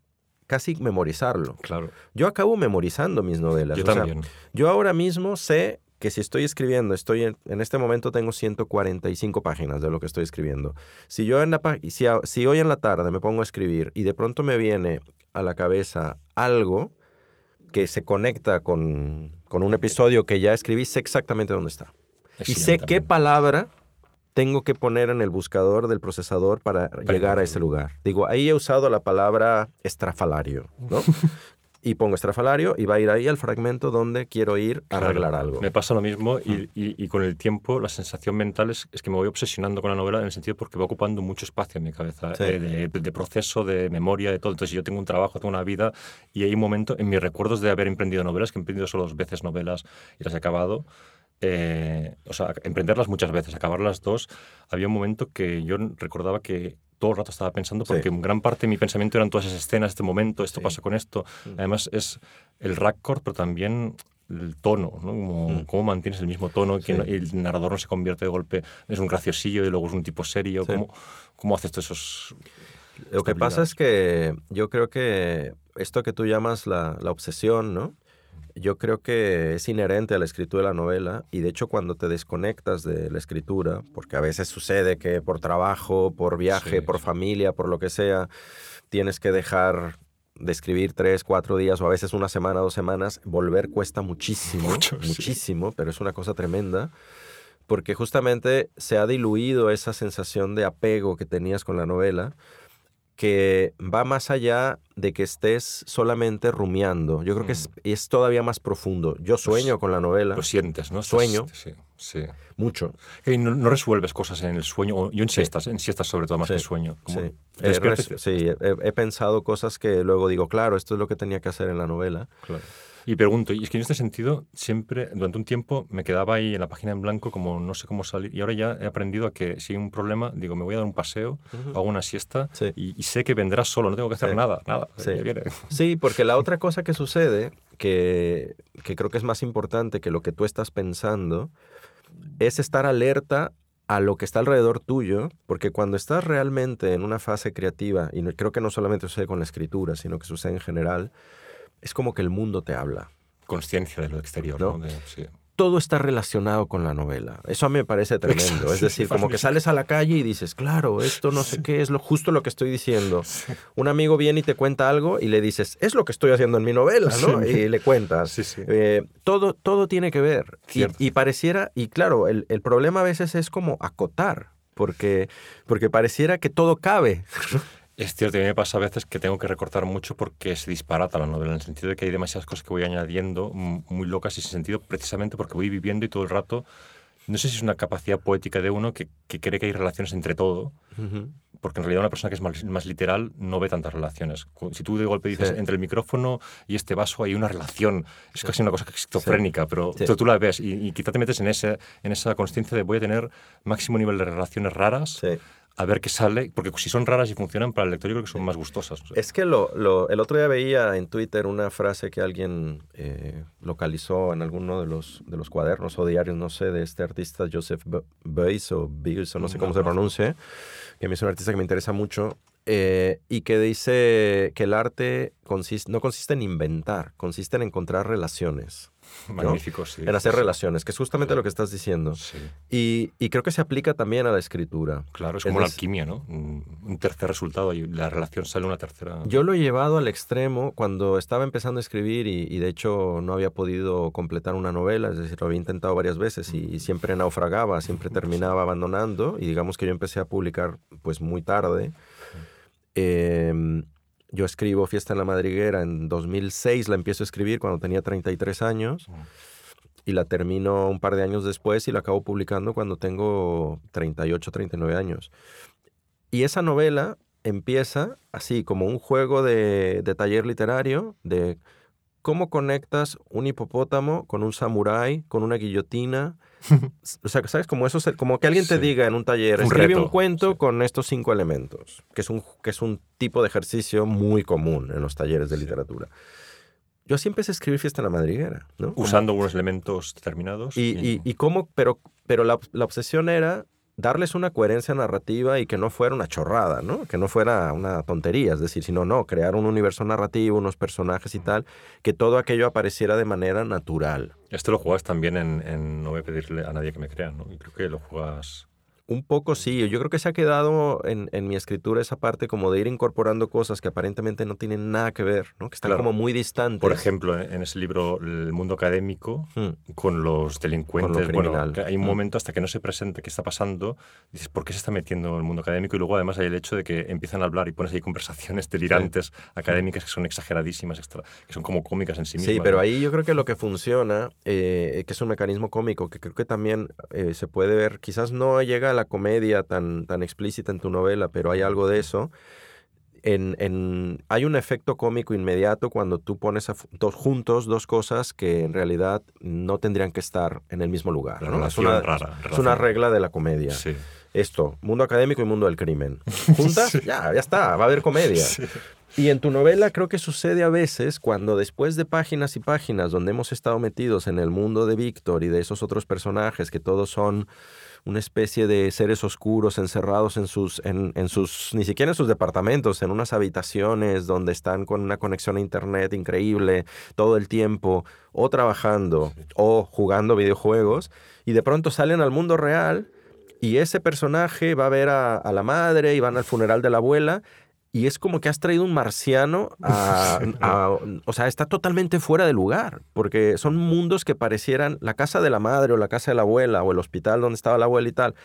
casi memorizarlo. Claro. Yo acabo memorizando mis novelas. Yo también. yo ahora mismo sé que si estoy escribiendo, estoy en, en, este momento tengo 145 páginas de lo que estoy escribiendo. Si yo en la si, si hoy en la tarde me pongo a escribir y de pronto me viene a la cabeza algo que se conecta con, con un episodio que ya escribí, sé exactamente dónde está. y sé qué palabra tengo que poner en el buscador del procesador para llegar a ese lugar. Digo, ahí he usado la palabra estrafalario, ¿no? <laughs> y pongo estrafalario y va a ir ahí al fragmento donde quiero ir a arreglar algo. Me pasa lo mismo y, y, con el tiempo la sensación mental es, es, que me voy obsesionando con la novela en el sentido porque va ocupando mucho espacio en mi cabeza, eh, de, proceso, de memoria, de todo. Entonces yo tengo un trabajo, tengo una vida y hay un momento en mis recuerdos de haber emprendido novelas, que he emprendido solo dos veces novelas y las he acabado, eh, o sea, emprenderlas muchas veces, acabarlas dos, había un momento que yo recordaba que todo el rato estaba pensando, porque en gran parte de mi pensamiento eran todas esas escenas, este momento, esto pasa con esto. Mm. Además es el record, pero también el tono, ¿no? Mm. Cómo, mantienes el mismo tono, que el narrador no se convierte de golpe, es un graciosillo y luego es un tipo serio. ¿Cómo, ¿Cómo haces todos esos...? Lo que pasa es que yo creo que esto que tú llamas la, la obsesión, ¿no? Yo creo que es inherente a la escritura de la novela y de hecho cuando te desconectas de la escritura, porque a veces sucede que por trabajo, por viaje, por familia, por lo que sea, tienes que dejar de escribir tres, cuatro días o a veces una semana, dos semanas, volver cuesta muchísimo, <laughs> muchísimo, pero es una cosa tremenda porque justamente se ha diluido esa sensación de apego que tenías con la novela que va más allá de que estés solamente rumiando. Yo creo que es, mm. todavía más profundo. Yo pues sueño con la novela. Lo sientes, ¿no? Sueño. Sí, sí. Mucho. Y no, resuelves cosas en el sueño. Yo en siestas, en siestas sobre todo, más que sueño. sí, sí he, pensado cosas que luego digo, claro, esto es lo que tenía que hacer en la novela. Claro. Y pregunto, y es que en este sentido, siempre, durante un tiempo, me quedaba ahí en la página en blanco, como no sé cómo salir. Y ahora ya he aprendido a que si hay un problema, digo, me voy a dar un paseo, hago una siesta y, sé que vendrá solo, no tengo que hacer nada, nada. Sí. porque la otra <laughs> cosa que sucede, que, que creo que es más importante que lo que tú estás pensando, es estar alerta a lo que está alrededor tuyo, porque cuando estás realmente en una fase creativa, y creo que no solamente sucede con la escritura, sino que sucede en general, es como que el mundo te habla. Conciencia de lo exterior, ¿no? Todo está relacionado con la novela. Eso a mí me parece tremendo. es decir, como que sales a la calle y dices, claro, esto no sé qué, es lo, justo lo que estoy diciendo. Un amigo viene y te cuenta algo y le dices, es lo que estoy haciendo en mi novela, ¿no? Y le cuentas. Eh, todo, todo tiene que ver. Y, pareciera, y claro, el, el problema a veces es como acotar, porque, porque pareciera que todo cabe. <laughs> Es cierto, a mí me pasa a veces que tengo que recortar mucho porque se disparata la novela, en el sentido de que hay demasiadas cosas que voy añadiendo muy locas y sin sentido, precisamente porque voy viviendo y todo el rato. No sé si es una capacidad poética de uno que, que cree que hay relaciones entre todo, porque en realidad una persona que es más, más, literal no ve tantas relaciones. Si tú de golpe dices, Sí. entre el micrófono y este vaso hay una relación, es casi una cosa esquizofrénica, pero Sí. tú, tú la ves y, y quizá te metes en, ese, en esa conciencia de voy a tener máximo nivel de relaciones raras, Sí. A ver qué sale, porque si son raras y funcionan para el lector, yo creo que son más gustosas. Es que lo, lo- el otro día veía en Twitter una frase que alguien eh, localizó en alguno de los, de los cuadernos o diarios, no sé, de este artista Joseph Be- Beuys o Beuys, o no sé No cómo se conozco. pronuncie, que a mí es un artista que me interesa mucho, eh, y que dice que el arte consiste, no consiste en inventar, consiste en encontrar relaciones, Magnífico, sí. en hacer Sí, relaciones, que es justamente lo que estás diciendo. Sí, Y, y creo que se aplica también a la escritura. claro, es Es como la alquimia, ¿no? Un, tercer resultado y la relación sale una tercera. Yo lo he llevado al extremo cuando estaba empezando a escribir y, y de hecho no había podido completar una novela, es decir, lo había intentado varias veces y, y siempre naufragaba, siempre <laughs> terminaba abandonando y digamos que yo empecé a publicar pues muy tarde. Em, yo escribo Fiesta en la Madriguera en 2006, la empiezo a escribir cuando tenía 33 años y la termino un par de años después y la acabo publicando cuando tengo 38, 39 años. Y esa novela empieza así, como un juego de, de taller literario, de cómo conectas un hipopótamo con un samurái, con una guillotina. O sea, ¿sabes? Como, eso, como que alguien te Sí. diga en un taller, Un escribe reto, un cuento sí. con estos cinco elementos, que es, un, que es un tipo de ejercicio muy común en los talleres de Sí. literatura. Yo así empecé a escribir Fiesta en la Madriguera, Usando unos elementos determinados. y, y, y cómo, pero, pero la, la obsesión era darles una coherencia narrativa y que no fuera una chorrada, ¿no? Que no fuera una tontería, es decir, sino no, crear un universo narrativo, unos personajes y tal, que todo aquello apareciera de manera natural. Esto lo juegas también en, en No voy a pedirle a nadie que me crea, ¿no? Y creo que lo juegas... Un poco sí, yo creo que se ha quedado en, en mi escritura esa parte como de ir incorporando cosas que aparentemente no tienen nada que ver, ¿no? Que están Claro. como muy distantes. Por ejemplo, en ese libro El mundo académico, Mm, con los delincuentes. bueno, criminal. que hay un Mm. momento hasta que no se presenta qué está pasando, dices, ¿por qué se está metiendo en el mundo académico? Y luego además hay el hecho de que empiezan a hablar y pones ahí conversaciones delirantes académicas que son exageradísimas, extra- que son como cómicas en sí mismas. Sí, pero ¿no? ahí yo creo que lo que funciona, eh, que es un mecanismo cómico, que creo que también eh, se puede ver, quizás no llega a la comedia tan, tan explícita en tu novela, pero hay algo de eso. En, en- hay un efecto cómico inmediato cuando tú pones a dos, juntos dos cosas que en realidad no tendrían que estar en el mismo lugar. Es una, rara. es una regla de la comedia. Sí. Esto, mundo académico y mundo del crimen. <laughs> Juntas, Sí. ya, ya está, va a haber comedia. Sí. Y en tu novela creo que sucede a veces cuando después de páginas y páginas donde hemos estado metidos en el mundo de Víctor y de esos otros personajes que todos son una especie de seres oscuros encerrados en sus, en, en sus, ni siquiera en sus departamentos, en unas habitaciones donde están con una conexión a internet increíble todo el tiempo, o trabajando, o jugando videojuegos, y de pronto salen al mundo real y ese personaje va a ver a, a la madre y van al funeral de la abuela. Y es como que has traído un marciano <laughs> a, a- O sea, está totalmente fuera de lugar. Porque son mundos que parecieran la casa de la madre o la casa de la abuela o el hospital donde estaba la abuela y tal.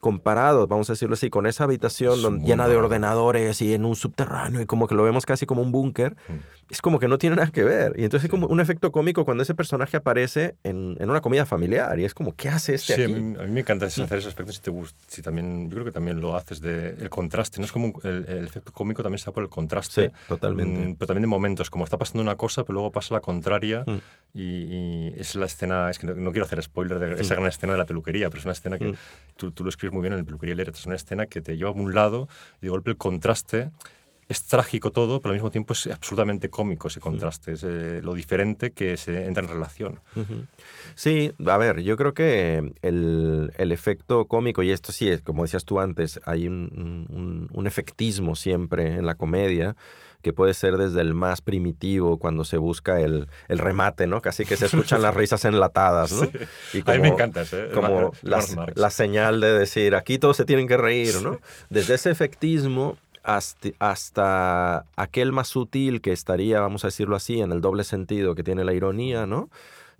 Comparados, vamos a decirlo así, con esa habitación Es donde- llena de ordenadores y en un subterráneo y como que lo vemos casi como un búnker, Mm. es como que no tiene nada que ver. Y entonces Sí. hay como un efecto cómico cuando ese personaje aparece en, en una comida familiar y es como, ¿qué hace este Sí, a aquí? mí, a mí me encanta ese- hacer ese aspecto. Si te gusta, si también, yo creo que también lo haces de el contraste. No es como un- el, el efecto cómico también está por el contraste. Sí, totalmente. Mm, pero también de momentos, como está pasando una cosa, pero luego pasa la contraria. Mm. Y, y es la escena, es que no, no quiero hacer spoiler de esa gran escena de la peluquería, pero es una escena que Mm. tú, tú lo escribes muy bien en el peluquería Leret. Es una escena que te lleva a un lado y de golpe el contraste. Es trágico todo, pero al mismo tiempo es absolutamente cómico ese contraste. Es eh, lo diferente que se entra en relación. Sí, a ver, yo creo que el, el efecto cómico, y esto sí, es, como decías tú antes, hay un, un- un efectismo siempre en la comedia que puede ser desde el más primitivo cuando se busca el, el remate, ¿no? Casi que se escuchan las risas enlatadas, ¿no? <laughs> Y a mí me encanta ese. ¿eh? como la, la señal de decir, aquí todos se tienen que reír, ¿no? Desde ese efectismo hasta, hasta aquel más sutil que estaría, vamos a decirlo así, en el doble sentido que tiene la ironía, ¿no?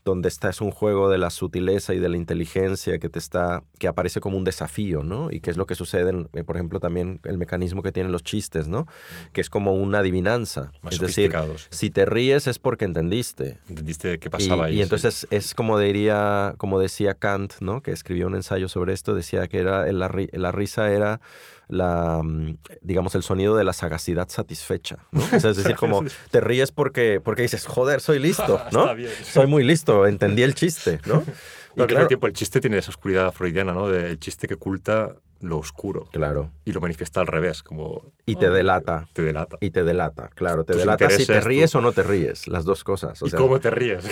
Donde está es un juego de la sutileza y de la inteligencia que te está que aparece como un desafío, ¿no? Y que es lo que sucede, en, eh, por ejemplo, también el mecanismo que tienen los chistes, ¿no? Que es como una adivinanza. Más es decir, si te ríes es porque entendiste. ¿Entendiste qué Y, pasaba ahí? y sí. entonces es como diría, como decía Kant, ¿no? Que escribió un ensayo sobre esto, decía que era la risa era la, mm, digamos, el sonido de la sagacidad satisfecha, ¿no? O sea, es decir, <laughs> como te ríes porque, porque dices, joder, soy listo, <laughs> ¿no? Soy muy listo, entendí el chiste, ¿no? <laughs> Y al mismo claro, tiempo el chiste tiene esa oscuridad freudiana, ¿no? Del chiste que oculta lo oscuro claro, y lo manifiesta al revés, como... y te "Oh, delata. Te delata. Y te delata, claro, te Tus delata si te ríes o no te ríes, las dos cosas. O ¿Y sea, cómo te ríes?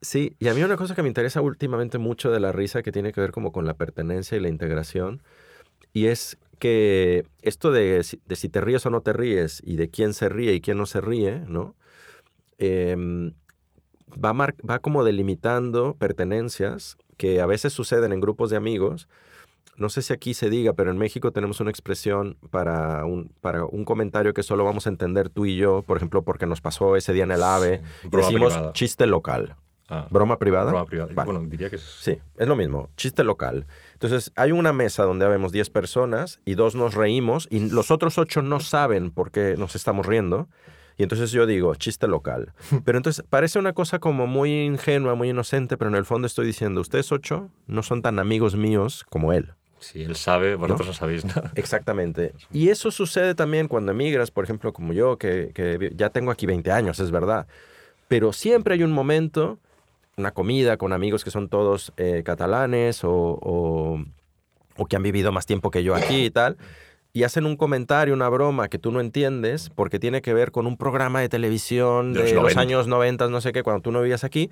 Sí, y a mí una cosa que me interesa últimamente mucho de la risa que tiene que ver como con la pertenencia y la integración, y es que esto de, si- de si te ríes o no te ríes y de quién se ríe y quién no se ríe, ¿no? Em, va, mar- va como delimitando pertenencias que a veces suceden en grupos de amigos. No sé si aquí se diga, pero en México tenemos una expresión para un, para un comentario que solo vamos a entender tú y yo, por ejemplo, porque nos pasó ese día en el AVE. Sí, y broma decimos privada. chiste local. Ah, ¿Broma privada? broma privada. Vale. Bueno, diría que es... Sí, es lo mismo, chiste local. Entonces, hay una mesa donde habemos 10 personas y dos nos reímos y los otros 8 no saben por qué nos estamos riendo. Y entonces yo digo, chiste local. <laughs> Pero entonces parece una cosa como muy ingenua, muy inocente, pero en el fondo estoy diciendo, ustedes 8 no son tan amigos míos como él. Si él sabe, vosotros no, sabéis nada. <laughs> Exactamente. Y eso sucede también cuando emigras, por ejemplo, como yo, que, que ya tengo aquí 20 años, es verdad. Pero siempre hay un momento, una comida con amigos que son todos eh, catalanes o, o- o que han vivido más tiempo que yo aquí y tal, y hacen un comentario, una broma que tú no entiendes porque tiene que ver con un programa de televisión De de, los los 90. años 90, no sé qué, cuando tú no vivías aquí,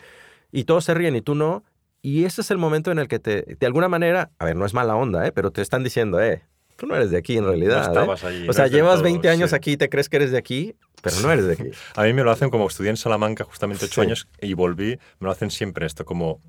y todos se ríen y tú no. Y ese es el momento en el que te, de alguna manera, a ver, no es mala onda, ¿eh? pero te están diciendo, eh, tú no eres de aquí en realidad. No ¿eh? estabas allí, O sea, llevas todo, 20 años sí. aquí y te crees que eres de aquí, pero no eres de aquí. <laughs> A mí me lo hacen como estudié en Salamanca justamente ocho Sí. años y volví, me lo hacen siempre esto, como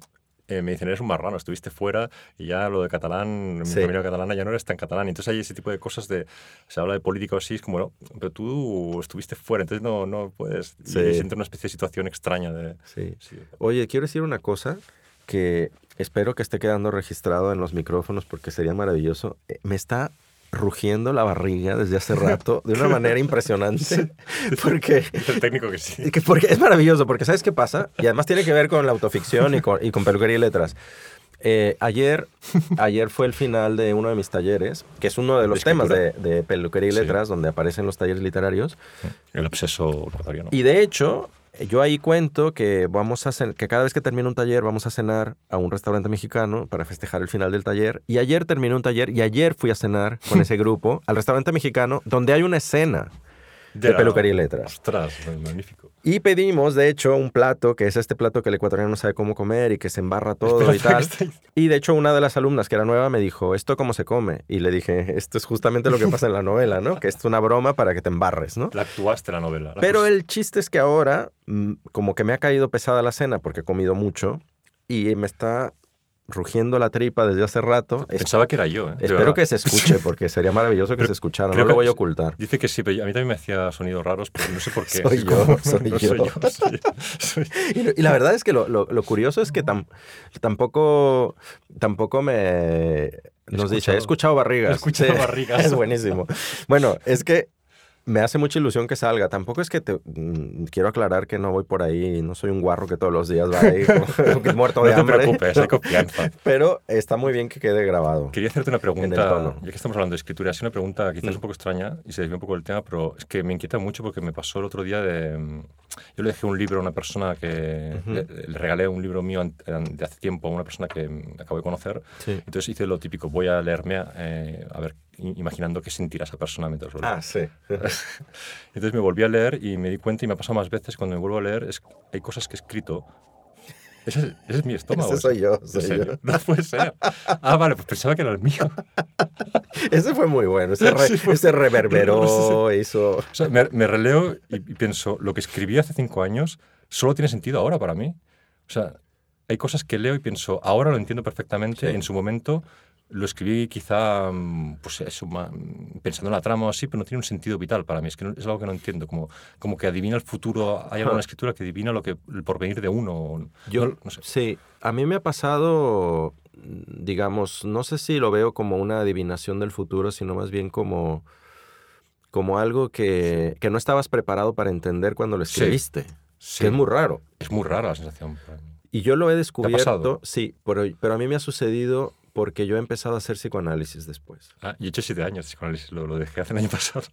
eh, me dicen, eres un marrano, estuviste fuera y ya lo de catalán, mi Sí. familia catalana ya no eres tan catalán. Entonces hay ese tipo de cosas de, se habla de política o así, es como, no, pero tú estuviste fuera, entonces no, no puedes. Sí. Y siento una especie de situación extraña de... Sí. sí. Oye, quiero decir una cosa que espero que esté quedando registrado en los micrófonos porque sería maravilloso. Eh, Me está rugiendo la barriga desde hace rato de una manera impresionante porque Dice <laughs> el técnico que sí. que porque es maravilloso, porque ¿sabes qué pasa? Y además tiene que ver con la autoficción y con, y con peluquería y letras. Eh, ayer, ayer fue el final de uno de mis talleres, que es uno de los ¿De temas de, de peluquería y Sí. letras, donde aparecen los talleres literarios. El obseso ecuatoriano. Y de hecho, yo ahí cuento que vamos a que cada vez que termino un taller vamos a cenar a un restaurante mexicano para festejar el final del taller. Y ayer terminé un taller y ayer fui a cenar con ese <laughs> grupo al restaurante mexicano donde hay una escena de la- peluquería y letras. Ostras, magnífico. Y pedimos, de hecho, un plato, que es este plato que el ecuatoriano no sabe cómo comer y que se embarra <laughs> todo y tal. Y de hecho, una de las alumnas, que era nueva, me dijo, ¿esto cómo se come? Y le dije, esto es justamente lo que pasa en la novela, ¿no? Que es una broma para que te embarres, ¿no? La actuaste la novela. la Pero el chiste es que ahora, mm, como que me ha caído pesada la cena porque he comido mucho y me está rugiendo la tripa desde hace rato. Pensaba que era yo. ¿eh? Espero que se escuche porque sería maravilloso que Pero se escuchara, no lo voy a ocultar. Dice que sí, pero a mí también me hacía sonidos raros, pero no sé por qué. <laughs> Soy yo, soy no yo. soy yo. soy- soy- Y, y la verdad es que lo, lo- lo curioso es que tam- tampoco, tampoco me... Nos dice, he escuchado- escuchado barrigas. he escuchado <laughs> barrigas. Es buenísimo. Bueno, es que me hace mucha ilusión que salga. Tampoco es que te... mm, Quiero aclarar que no voy por ahí, no soy un guarro que todos los días va ahí como- <laughs> <laughs> muerto No de te hambre. preocupes, hay confianza. <laughs> Pero está muy bien que quede grabado. Quería hacerte una pregunta, ya que estamos hablando de escritura, es una pregunta quizás Mm. un poco extraña y se desvía un poco del tema, pero es que me inquieta mucho porque me pasó el otro día de... mm, Yo le dejé un libro a una persona que... Ujú. le, le regalé un libro mío de hace tiempo a una persona que mm, acabo de conocer. Sí. Entonces hice lo típico, voy a leerme, eh, a ver, imaginando qué sentirá esa persona mientras lo leo. Ah, sí. <laughs> Entonces me volví a leer y me di cuenta, y me ha pasado más veces cuando me vuelvo a leer, es, hay cosas que he escrito. Ese es, ese es mi estómago. Ese soy yo. No puede ser. Ah, vale, pues pensaba que era el mío. <laughs> Ese fue muy bueno. Ese, re- <laughs> Sí, fue- ese reverberó, hizo... O sea, me, me releo y, y pienso, lo que escribí hace cinco años solo tiene sentido ahora para mí. O sea, hay cosas que leo y pienso, ahora lo entiendo perfectamente, Sí. en su momento lo escribí quizá, mm, pues eso, pensando en la trama o así, pero no tiene un sentido vital para mí. Es que no- es algo que no entiendo. Como, como que adivina el futuro. Hay alguna <laughs> escritura que adivina lo que el porvenir de uno. Yo, no, no sé. sí, a mí me ha pasado, digamos, no sé si lo veo como una adivinación del futuro, sino más bien como, como algo que, que no estabas preparado para entender cuando lo escribiste, Sí. que es muy raro. Es muy rara la sensación. Y yo lo he descubierto, sí, pero, pero a mí me ha sucedido porque yo he empezado a hacer psicoanálisis después. Ah, y he hecho siete años de psicoanálisis, lo, lo dejé hace el año <laughs> pasado.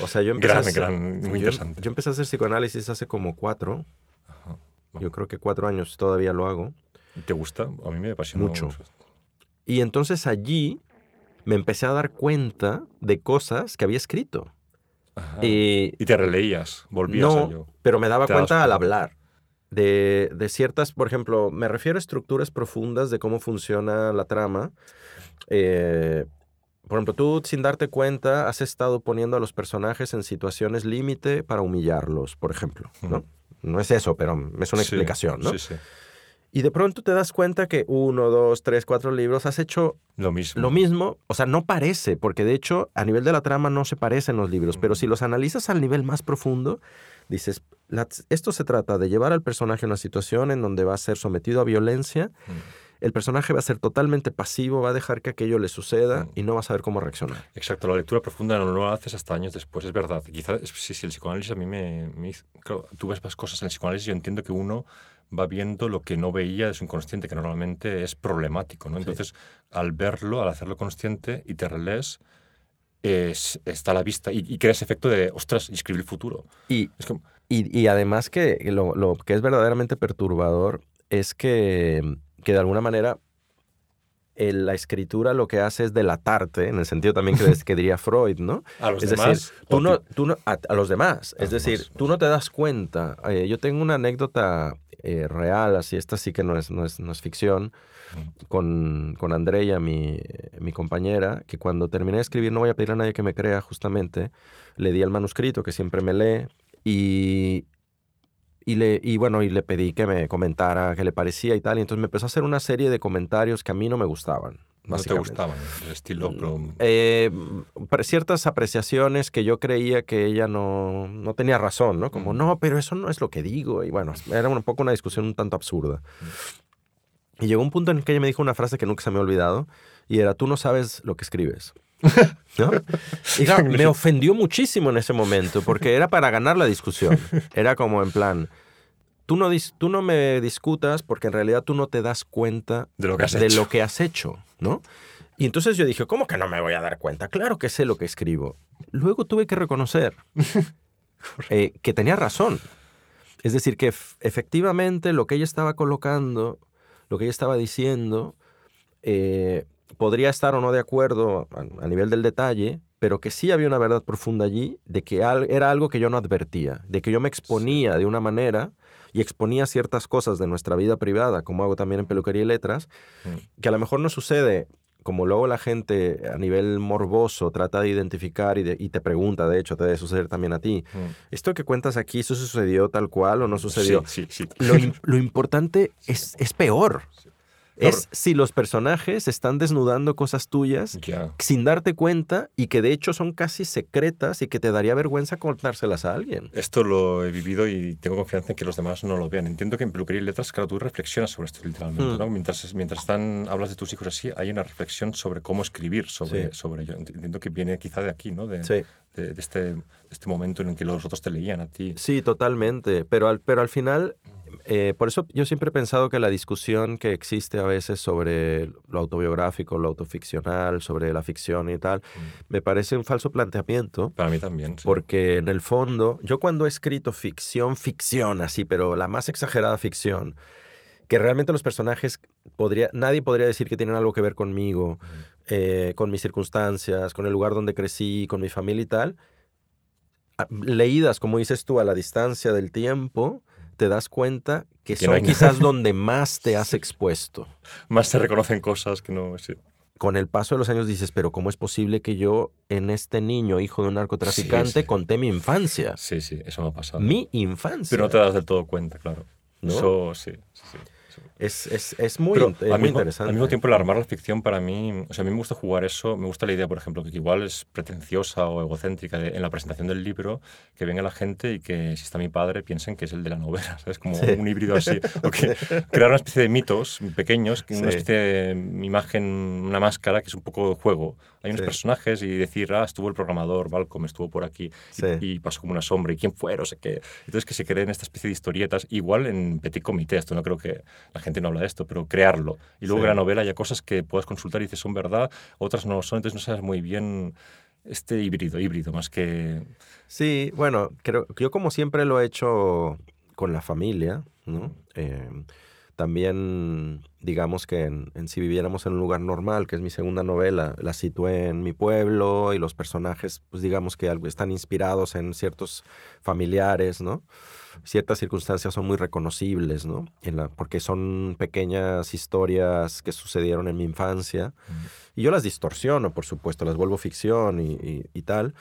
O sea, yo empecé, Gran, a hacer, gran, muy yo, interesante. yo empecé a hacer psicoanálisis hace como cuatro, Ajá. yo creo que cuatro años todavía lo hago. ¿Te gusta? A mí me apasiona Mucho. Y entonces allí me empecé a dar cuenta de cosas que había escrito. Ajá. Y Y te releías, volvías no, a ello. pero me daba cuenta al hablar de, de ciertas, por ejemplo, me refiero a estructuras profundas de cómo funciona la trama. Eh, por ejemplo, tú sin darte cuenta has estado poniendo a los personajes en situaciones límite para humillarlos, por ejemplo, ¿no? No es eso, pero es una Sí, explicación, ¿no? Sí, sí. Y de pronto te das cuenta que uno, dos, tres, cuatro libros has hecho Lo mismo. lo mismo, o sea, no parece, porque de hecho a nivel de la trama no se parecen los libros, pero si los analizas al nivel más profundo, dices, la- esto se trata de llevar al personaje a una situación en donde va a ser sometido a violencia, Mm. el personaje va a ser totalmente pasivo, va a dejar que aquello le suceda Mm. y no va a saber cómo reaccionar. Exacto, la lectura profunda no lo haces hasta años después, es verdad. Quizás, sí, sí, el psicoanálisis a mí me, me Claro, tú ves más cosas en el psicoanálisis y yo entiendo que uno va viendo lo que no veía de su inconsciente, que normalmente es problemático, ¿no? Entonces, al verlo, al hacerlo consciente y te relees, es- está a la vista y, y crea ese efecto de, ostras, y escribir el futuro. Y, Es y, y además que lo, lo que es verdaderamente perturbador es que, que de alguna manera el- la escritura lo que hace es delatarte, en el sentido también que, que diría Freud, ¿no? a los es demás... decir, tú no, tú- tú no- a, a los demás. A Es los decir, demás. tú no te das cuenta. Eh, yo tengo una anécdota eh, real, así, esta sí que no es, no es, no es ficción, con, con Andrea, mi, mi compañera, que cuando terminé de escribir, no voy a pedir a nadie que me crea, justamente, le di el manuscrito, que siempre me lee, y, y, le, y bueno, y le pedí que me comentara qué le parecía y tal, y entonces me empezó a hacer una serie de comentarios que a mí no me gustaban. no te gustaban, el estilo... pro- Eh, pre- ciertas apreciaciones que yo creía que ella no, no tenía razón, ¿no? Como, Mm. no, pero eso no es lo que digo. Y bueno, era un poco una discusión un tanto absurda. Y llegó un punto en que ella me dijo una frase que nunca se me ha olvidado, y era, tú no sabes lo que escribes. <laughs> ¿No? Y claro, <laughs> me ofendió muchísimo en ese momento, porque era para ganar la discusión. Era como en plan, tú no, dis- tú no me discutas porque en realidad tú no te das cuenta de lo que has de hecho. lo que has hecho, ¿no? Y entonces yo dije, ¿cómo que no me voy a dar cuenta? Claro que sé lo que escribo. Luego tuve que reconocer <laughs> eh, que tenía razón. Es decir, que ef- efectivamente lo que ella estaba colocando, lo que ella estaba diciendo, eh, podría estar o no de acuerdo a, a nivel del detalle, pero que sí había una verdad profunda allí, de que al- era algo que yo no advertía, de que yo me exponía de una manera y exponía ciertas cosas de nuestra vida privada, como hago también en peluquería y letras, Mm. que a lo mejor no sucede como luego la gente a nivel morboso trata de identificar y, de- y te pregunta, de hecho, te debe suceder también a ti, Mm. ¿esto que cuentas aquí, eso sucedió tal cual o no sucedió? Sí, sí, sí. Lo importante es, es peor. Es si los personajes están desnudando cosas tuyas Ya. sin darte cuenta y que de hecho son casi secretas y que te daría vergüenza contárselas a alguien. Esto lo he vivido y tengo confianza en que los demás no lo vean. Entiendo que en peluquería y letras, claro, tú reflexionas sobre esto literalmente, Mm. ¿no? Mientras, mientras están, hablas de tus hijos así, hay una reflexión sobre cómo escribir sobre, Sí. sobre ello. Entiendo que viene quizá de aquí, ¿no? De, Sí. de, de este, de este momento en el que los otros te leían a ti. Sí, totalmente. Pero al, pero al final, eh, por eso yo siempre he pensado que la discusión que existe a veces sobre lo autobiográfico, lo autoficcional, sobre la ficción y tal, me parece un falso planteamiento. Para mí también. sí. Porque en el fondo, yo cuando he escrito ficción, ficción así, pero la más exagerada ficción, que realmente los personajes, podría, nadie podría decir que tienen algo que ver conmigo, eh, con mis circunstancias, con el lugar donde crecí, con mi familia y tal, leídas, como dices tú, a la distancia del tiempo, te das cuenta que Que son quizás donde más te <laughs> has expuesto. Más se reconocen cosas que no... sí. Con el paso de los años dices, pero ¿cómo es posible que yo en este niño, hijo de un narcotraficante, sí. conté mi infancia? Sí, sí, eso me ha pasado. Mi infancia. Pero no te das del todo cuenta, claro. ¿No? Eso sí, sí, sí. Es, es, es muy, Pero es al, muy mismo, interesante. al mismo tiempo, el armar la ficción para mí, o sea, a mí me gusta jugar eso, me gusta la idea, por ejemplo, que igual es pretenciosa o egocéntrica de- en la presentación del libro, que venga la gente y que si está mi padre piensen que es el de la novela, ¿sabes? Como Sí. un híbrido así. O que <laughs> crear una especie de mitos pequeños, que una Sí. especie de imagen, una máscara que es un poco juego. Hay unos Sí. personajes y decir, ah, estuvo el programador, Malcolm estuvo por aquí y- y, pasó como una sombra y quién fue, no sé qué. Entonces que se creen esta especie de historietas, igual en petit comité, esto no creo que la gente no habla de esto, pero crearlo. Y luego Sí. que la novela haya cosas que puedas consultar y dices son verdad, otras no son, entonces no sabes muy bien este híbrido, híbrido, más que... Sí, bueno, creo, yo como siempre lo he hecho con la familia, ¿no? Eh, también, digamos que en, en Si viviéramos en un lugar normal, que es mi segunda novela, la situé en mi pueblo y los personajes, pues digamos que están inspirados en ciertos familiares, ¿no? Ciertas circunstancias son muy reconocibles, ¿no? En la, porque son pequeñas historias que sucedieron en mi infancia. Y yo las distorsiono, por supuesto, las vuelvo ficción y, y- y tal.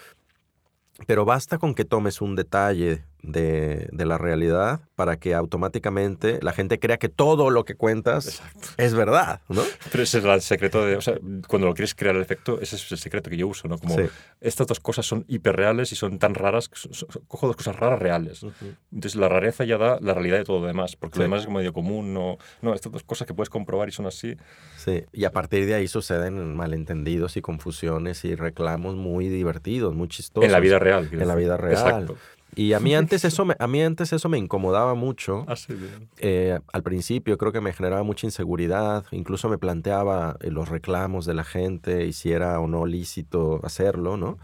Pero basta con que tomes un detalle de, de la realidad para que automáticamente la gente crea que todo lo que cuentas es verdad, ¿no? Pero ese es el secreto de... O sea, cuando lo quieres crear el efecto, ese es el secreto que yo uso, ¿no? Como Sí. estas dos cosas son hiperreales y son tan raras, que son- cojo dos cosas raras reales. Entonces la rareza ya da la realidad de todo lo demás, porque lo Sí. demás es como medio común, no, no, estas dos cosas que puedes comprobar y son así. Sí, y a partir de ahí suceden malentendidos y confusiones y reclamos muy divertidos, muy chistosos. En la vida real. En la vida real. Exacto. Y a mí <laughs> antes eso me, a mí antes eso me incomodaba mucho. Así bien. Eh, al principio creo que me generaba mucha inseguridad, incluso me planteaba eh, los reclamos de la gente y si era o no lícito hacerlo, ¿no?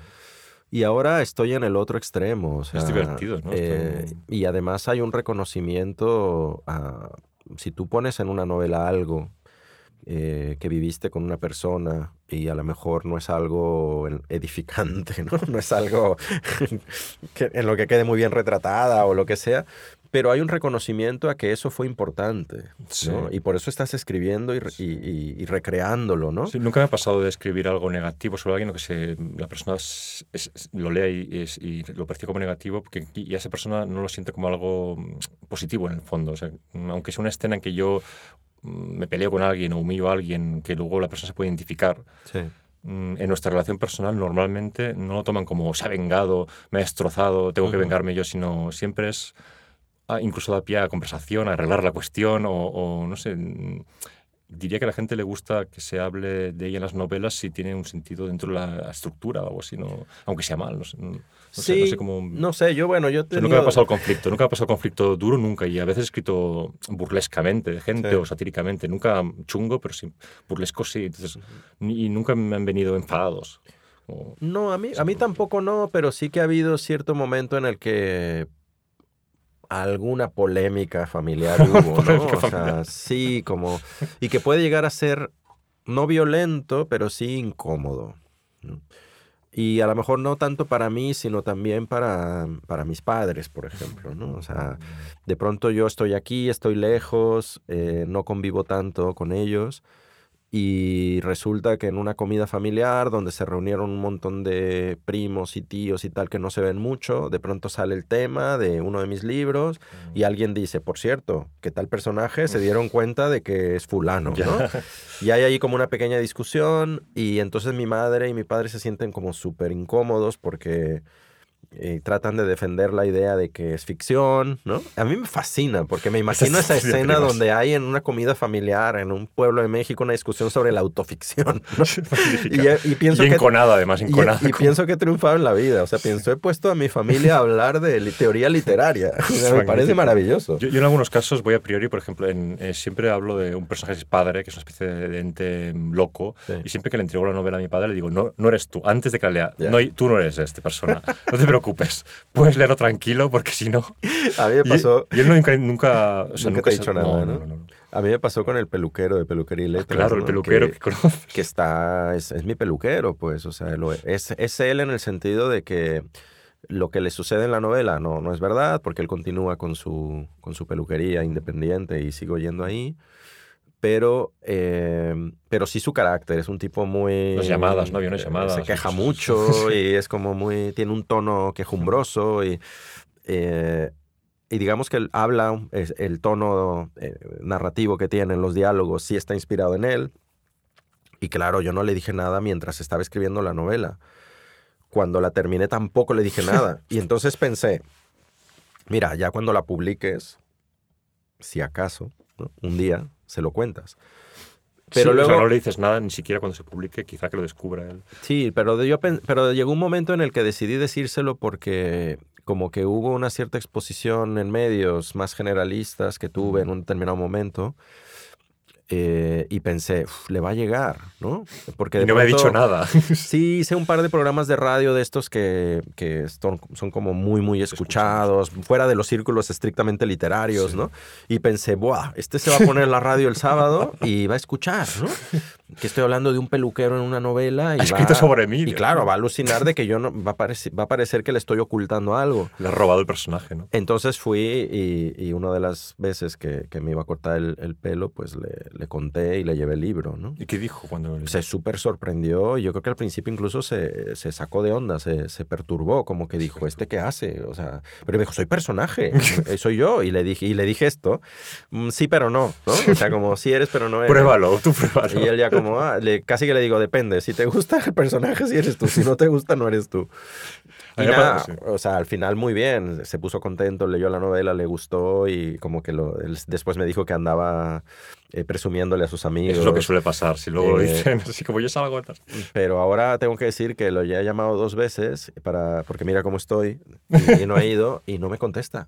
Y ahora estoy en el otro extremo. o sea, divertido, ¿no? eh, y además hay un reconocimiento, a- si tú pones en una novela algo eh, que viviste con una persona y a lo mejor no es algo edificante, <laughs> ¿no? No es algo <laughs> que- en lo que quede muy bien retratada o lo que sea, pero hay un reconocimiento a que eso fue importante, Sí. ¿no? Y por eso estás escribiendo y, y- y- y recreándolo, ¿no? Sí, nunca me ha pasado de escribir algo negativo sobre alguien o que se, la persona es- es- es- lo lea y, es- y lo percibe como negativo porque, y esa persona no lo siente como algo positivo en el fondo. O sea, aunque sea una escena en que yo me peleo con alguien o humillo a alguien que luego la persona se puede identificar, Sí. mm, en nuestra relación personal normalmente no lo toman como se ha vengado, me ha destrozado, tengo que vengarme yo, sino siempre es ah, incluso da pie a conversación, a arreglar la cuestión o, o no sé. Diría que a la gente le gusta que se hable de ella en las novelas si tiene un sentido dentro de la estructura o algo así, no, aunque sea mal. No sé, no, no sé, no Sí, sé cómo... No sé, yo bueno, yo O sea, nunca me ha pasado el conflicto, nunca me ha pasado el conflicto duro, nunca. Y a veces he escrito burlescamente de gente Sí. o satíricamente. Nunca chungo, pero sí burlesco sí. Entonces, y nunca me han venido enfadados. O- No, a mí, a mí tampoco no, pero sí que ha habido cierto momento en el que alguna polémica familiar <laughs> hubo, ¿no? O sea, sí, como... Y que puede llegar a ser no violento, pero sí incómodo. ¿no? Y a lo mejor no tanto para mí, sino también para, para mis padres, por ejemplo, ¿no? O sea, de pronto yo estoy aquí, estoy lejos, eh, no convivo tanto con ellos y resulta que en una comida familiar donde se reunieron un montón de primos y tíos y tal que no se ven mucho, de pronto sale el tema de uno de mis libros y alguien dice, por cierto, que tal personaje se dieron cuenta de que es fulano. ¿no? <laughs> Y hay ahí como una pequeña discusión y entonces mi madre y mi padre se sienten como súper incómodos porque eh, tratan de defender la idea de que es ficción, ¿no? A mí me fascina porque me <laughs> imagino esa escena donde hay en una comida familiar en un pueblo de México una discusión sobre la autoficción, <laughs> ¿no? Y, y pienso y que... enconada, además, y- enconada. Y, pienso que he triunfado en la vida. O sea, pienso, he puesto a mi familia a hablar de teoría literaria. <laughs> O sea, me parece maravilloso. Yo, yo en algunos casos voy a priori, por ejemplo, en, eh, siempre hablo de un personaje que es padre, que es una especie de ente loco, Sí. y siempre que le entrego la novela a mi padre le digo, no, no eres tú, antes de que la lea, no, tú no eres esta persona, no te preocupes, puedes leerlo tranquilo porque si no... A mí me Y- pasó... Y, él nunca... nunca, o sea, Nunca te ha se- dicho nada, ¿no? no, no. A mí me pasó con el peluquero de peluquería y letras, Claro, el peluquero que, que, conoces. que está, es, es mi peluquero, pues, o sea, lo- es, es él en el sentido de que lo que le sucede en la novela no, no es verdad, porque él continúa con su, con su peluquería independiente y sigo yendo ahí, pero, eh, pero sí su carácter, es un tipo muy... Las llamadas, ¿no? Aviones eh, llamadas, Se queja mucho y <laughs> es como muy, tiene un tono quejumbroso y... eh, y digamos que él habla, es- el tono eh, narrativo que tiene en los diálogos sí está inspirado en él. Y claro, yo no le dije nada mientras estaba escribiendo la novela. Cuando la terminé tampoco le dije nada. Y entonces pensé, mira, ya cuando la publiques, si acaso, ¿no? un día se lo cuentas. Pero Sí, luego... o sea, no le dices nada ni siquiera cuando se publique, quizá que lo descubra él. Sí, pero, yo, pero llegó un momento en el que decidí decírselo porque como que hubo una cierta exposición en medios más generalistas que tuve en un determinado momento eh, y pensé, "Uf, le va a llegar, ¿no? Porque Y de no me ha pronto- dicho nada. <laughs> <laughs> Sí, hice un par de programas de radio de estos que, que son, son como muy, muy escuchados, fuera de los círculos estrictamente literarios, Sí. ¿no? Y pensé, ¡buah! Este se va a poner en la radio el sábado y va a escuchar, ¿no? <laughs> Que estoy hablando de un peluquero en una novela y escrito va- sobre mí. Y claro, va a alucinar de que yo no... Va a, parecer, va a parecer que le estoy ocultando algo. Le has robado el personaje, ¿no? Entonces fui y, y una de las veces que, que me iba a cortar el, el pelo, pues le, le conté y le llevé el libro, ¿no? ¿Y qué dijo cuando se súper sorprendió yo creo que al principio incluso se, se sacó de onda, se, se perturbó, como que dijo, ¿este qué hace? O sea, pero me dijo, soy personaje, <laughs> eh, soy yo. Y le dije, y le dije esto, "Mm, sí, pero no, ¿no? O sea, como sí eres, pero no eres. Pruébalo, tú pruébalo. Y él ya como, ah, le- casi que le digo, depende, si te gusta el personaje, si eres tú, si no te gusta, no eres tú. Y nada, sí. o sea, al final muy bien, se puso contento, leyó la novela, le gustó y como que lo, él después me dijo que andaba eh, presumiéndole a sus amigos. Es lo que suele pasar, si luego lo Eh, dicen, <laughs> así como yo salgo... Pero ahora tengo que decir que lo ya he llamado dos veces para, porque mira cómo estoy y, y no he ido y no me contesta.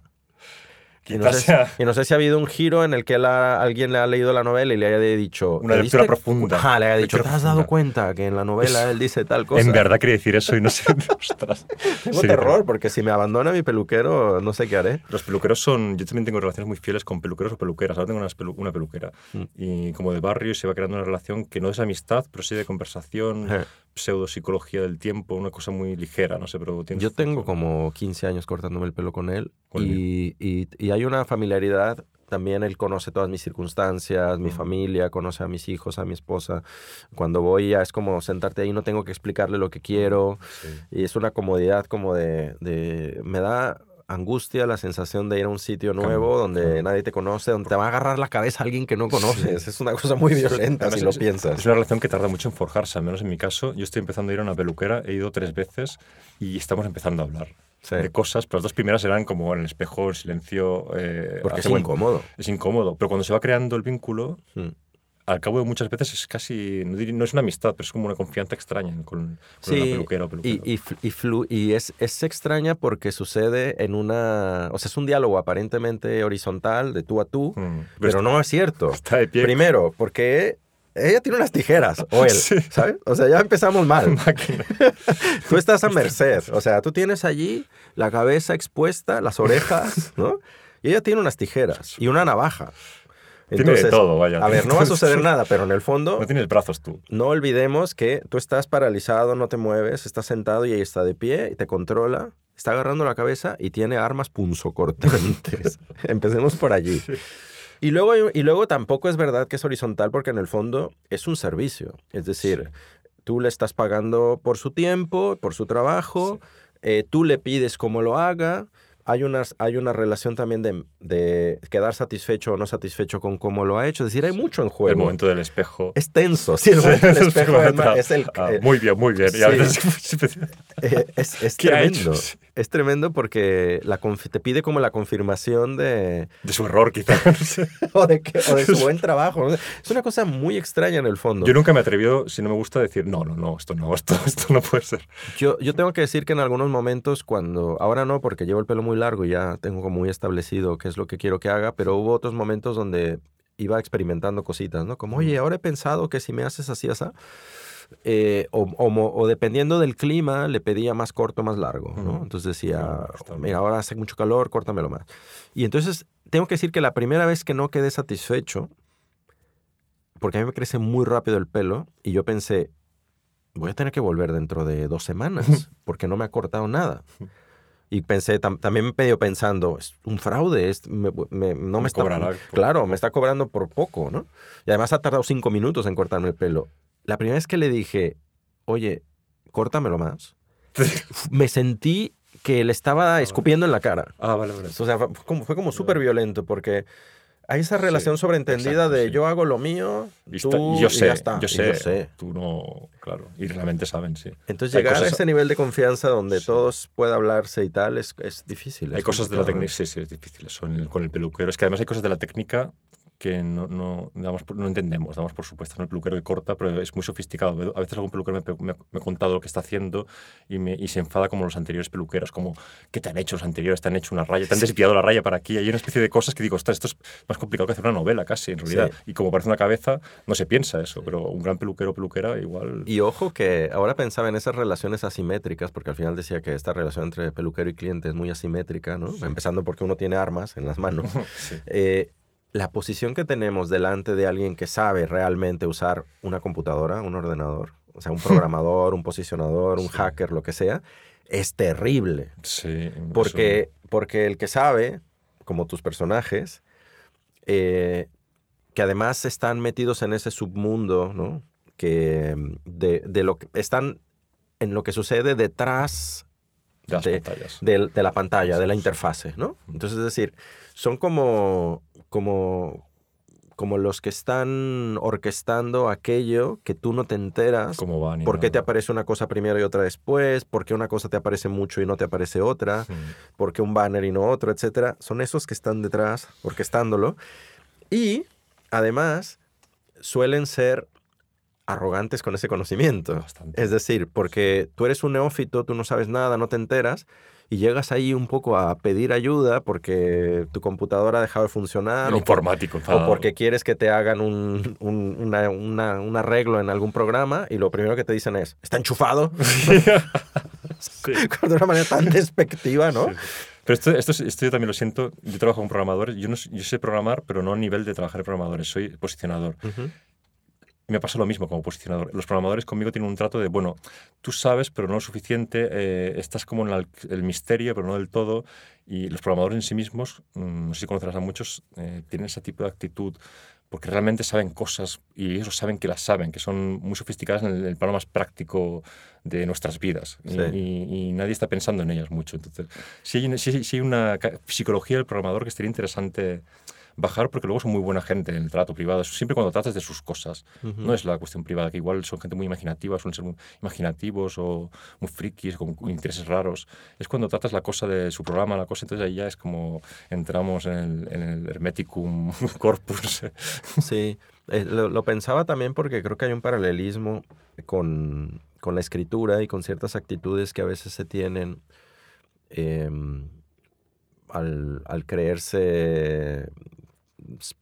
Y no, <laughs> sé, y no sé si ha habido un giro en el que él ha- alguien le ha leído la novela y le haya dicho... Una "¿Te lectura profunda, Ajá, le haya dicho, ¿te has dado profunda". cuenta que en la novela él dice tal cosa? En verdad quería decir eso y no sé. <laughs> Ostras. Tengo Sí, terror porque si me abandona mi peluquero no sé qué haré. Los peluqueros son. Yo también tengo relaciones muy fieles con peluqueros o peluqueras. Ahora tengo unas pelu- una peluquera. Mm. Y como de barrio se va creando una relación que no es amistad, pero sí de conversación, Eh, pseudopsicología del tiempo, una cosa muy ligera, no sé, pero tiene Yo tengo como 15 años cortándome el pelo con él y, y- y hay una familiaridad. También él conoce todas mis circunstancias, mi Mm. familia, conoce a mis hijos, a mi esposa. Cuando voy ya es como sentarte ahí, no tengo que explicarle lo que quiero. Sí. Y es una comodidad como de, de- Me da angustia la sensación de ir a un sitio nuevo donde claro. nadie te conoce, donde te va a agarrar la cabeza alguien que no conoces. Es una cosa muy violenta Además, si lo es- piensas. Es una relación que tarda mucho en forjarse, al menos en mi caso. Yo estoy empezando a ir a una peluquera, he ido tres veces y estamos empezando a hablar Sí. de cosas, pero las dos primeras eran como en el espejo, en silencio. eh, Porque es buen- incómodo. Es incómodo, pero cuando se va creando el vínculo, Mm. al cabo de muchas veces es casi, no, no es una amistad, pero es como una confianza extraña con, con una peluquera o peluquero. Y, y, y, flu- y es, es extraña porque sucede en una... O sea, es un diálogo aparentemente horizontal, de tú a tú, Mm. pero no es cierto. <laughs> está de pie. Primero, porque ella tiene unas tijeras, o él, Sí. ¿sabes? O sea, ya empezamos mal. Máquina. <laughs> Tú estás a merced. O sea, tú tienes allí la cabeza expuesta, las orejas, ¿no? Y ella tiene unas tijeras y una navaja. Tiene de todo, vaya. A ver, no va a suceder nada, pero en el fondo No tienes brazos tú. no olvidemos que tú estás paralizado, no te mueves, estás sentado y ella está de pie y te controla, está agarrando la cabeza y tiene armas punzocortantes. <laughs> Empecemos por allí. Y luego, y luego tampoco es verdad que es horizontal porque en el fondo es un servicio. Es decir, tú le estás pagando por su tiempo, por su trabajo, eh, tú le pides cómo lo haga. Hay, unas, hay una relación también de, de quedar satisfecho o no satisfecho con cómo lo ha hecho. Es decir, hay mucho en juego. El momento del espejo. Es tenso, sí, <laughs> el momento del espejo es, el... Ah, eh, muy bien, muy bien. Sí. <laughs> veces- <laughs> eh, es, es ¿Qué ha tremendo. Es tremendo porque la te pide como la confirmación de, de su error, quizá. no sé. o de, que- o de su buen trabajo. Es una cosa muy extraña en el fondo. Yo nunca me he atrevido, si no me gusta, decir, no, no, no, esto no, esto, esto no puede ser. Yo, yo tengo que decir que en algunos momentos cuando, ahora no porque llevo el pelo muy largo ya tengo como muy establecido qué es lo que quiero que haga, pero hubo otros momentos donde iba experimentando cositas, ¿no? Como, oye, ahora he pensado que si me haces así, así, eh, o, o mo- o dependiendo del clima, le pedía más corto, más largo, ¿no? Entonces decía, mira, ahora hace mucho calor, córtamelo más. Y entonces tengo que decir que la primera vez que no quedé satisfecho, porque a mí me crece muy rápido el pelo, y yo pensé, voy a tener que volver dentro de dos semanas, <laughs> porque no me ha cortado nada. Y pensé, tam- también me medio pensando, es un fraude, es, me- me- no me, Me está... cobrará Claro, me está cobrando por poco, ¿no? Y además ha tardado cinco minutos en cortarme el pelo. La primera vez que le dije, oye, córtamelo más, me sentí que le estaba escupiendo en la cara. Ah, vale, vale. O sea, fue como, fue como súper violento porque hay esa relación Sí, sobreentendida exacto, de sí. yo hago lo mío, Y tú, está- y yo y sé, ya está. yo y sé, tú no, claro, y realmente saben, sí. Entonces Hay llegar a ese nivel de confianza donde Sí. todos pueda hablarse y tal es, es difícil. Hay cosas de la complicado, técnica, sí, sí, es difícil eso con el peluquero. Es que además hay cosas de la técnica que no, no, damos por- no entendemos, damos por supuesto. ¿no? El peluquero que corta, pero es muy sofisticado. A veces algún peluquero me, me- me ha contado lo que está haciendo y, me, y se enfada como los anteriores peluqueros, como, ¿qué te han hecho los anteriores? Te han hecho una raya, te han desviado la raya para aquí. Hay una especie de cosas que digo, esto es más complicado que hacer una novela casi, en realidad. Sí. Y como parece una cabeza, no se piensa eso, pero un gran peluquero o peluquera igual... Y ojo que ahora pensaba en esas relaciones asimétricas, porque al final decía que esta relación entre peluquero y cliente es muy asimétrica, ¿no? Empezando porque uno tiene armas en las manos. <laughs> Sí. Eh, la posición que tenemos delante de alguien que sabe realmente usar una computadora, un ordenador, o sea, un <laughs> programador, un posicionador, un Sí. hacker, lo que sea, es terrible. Sí, Porque, porque el que sabe, como tus personajes, eh, que además están metidos en ese submundo, ¿no? Que de, de lo que están en lo que sucede detrás de de- de, la pantalla, de la interfase, ¿no? Entonces, es decir, son como, como, como los que están orquestando aquello que tú no te enteras. ¿Cómo van? ¿Por qué te aparece una cosa primero y otra después? ¿Por qué una cosa te aparece mucho y no te aparece otra? Mm. ¿Por qué un banner y no otro? Etcétera. Son esos que están detrás orquestándolo. Y, además, suelen ser arrogantes con ese conocimiento. Bastante. Es decir, porque tú eres un neófito, tú no sabes nada, no te enteras, y llegas ahí un poco a pedir ayuda porque tu computadora ha dejado de funcionar El o, por- informático. o enfadado. porque quieres que te hagan un, un- una- una- un arreglo en algún programa y lo primero que te dicen es, está enchufado, <laughs> Sí. de <laughs> una manera tan despectiva, ¿no? Sí. Pero esto, esto, es- esto yo también lo siento. Yo trabajo con programadores. Yo, no, sé- yo sé programar, pero no a nivel de trabajar en programadores. Soy posicionador. Ujú. Y me pasa lo mismo como posicionador. Los programadores conmigo tienen un trato de, bueno, tú sabes, pero no lo suficiente. eh, estás como en la- el misterio, pero no del todo. Y los programadores en sí mismos, mm, no sé si conocerás a muchos, eh, tienen ese tipo de actitud porque realmente saben cosas y ellos saben que las saben, que son muy sofisticadas en el, el plano más práctico de nuestras vidas y, Sí. y- y nadie está pensando en ellas mucho. Entonces, sí hay, una- sí- sí hay una psicología del programador que sería interesante bajar porque luego son muy buena gente en el trato privado, siempre cuando tratas de sus cosas. Ujú. No es la cuestión privada, que igual son gente muy imaginativa, suelen ser muy imaginativos o muy frikis, con intereses raros. Es cuando tratas la cosa de su programa, la cosa, entonces ahí ya es como entramos en el, en el Hermeticum <laughs> Corpus. Sí, eh, lo, lo pensaba también porque creo que hay un paralelismo con, con la escritura y con ciertas actitudes que a veces se tienen em, al, al creerse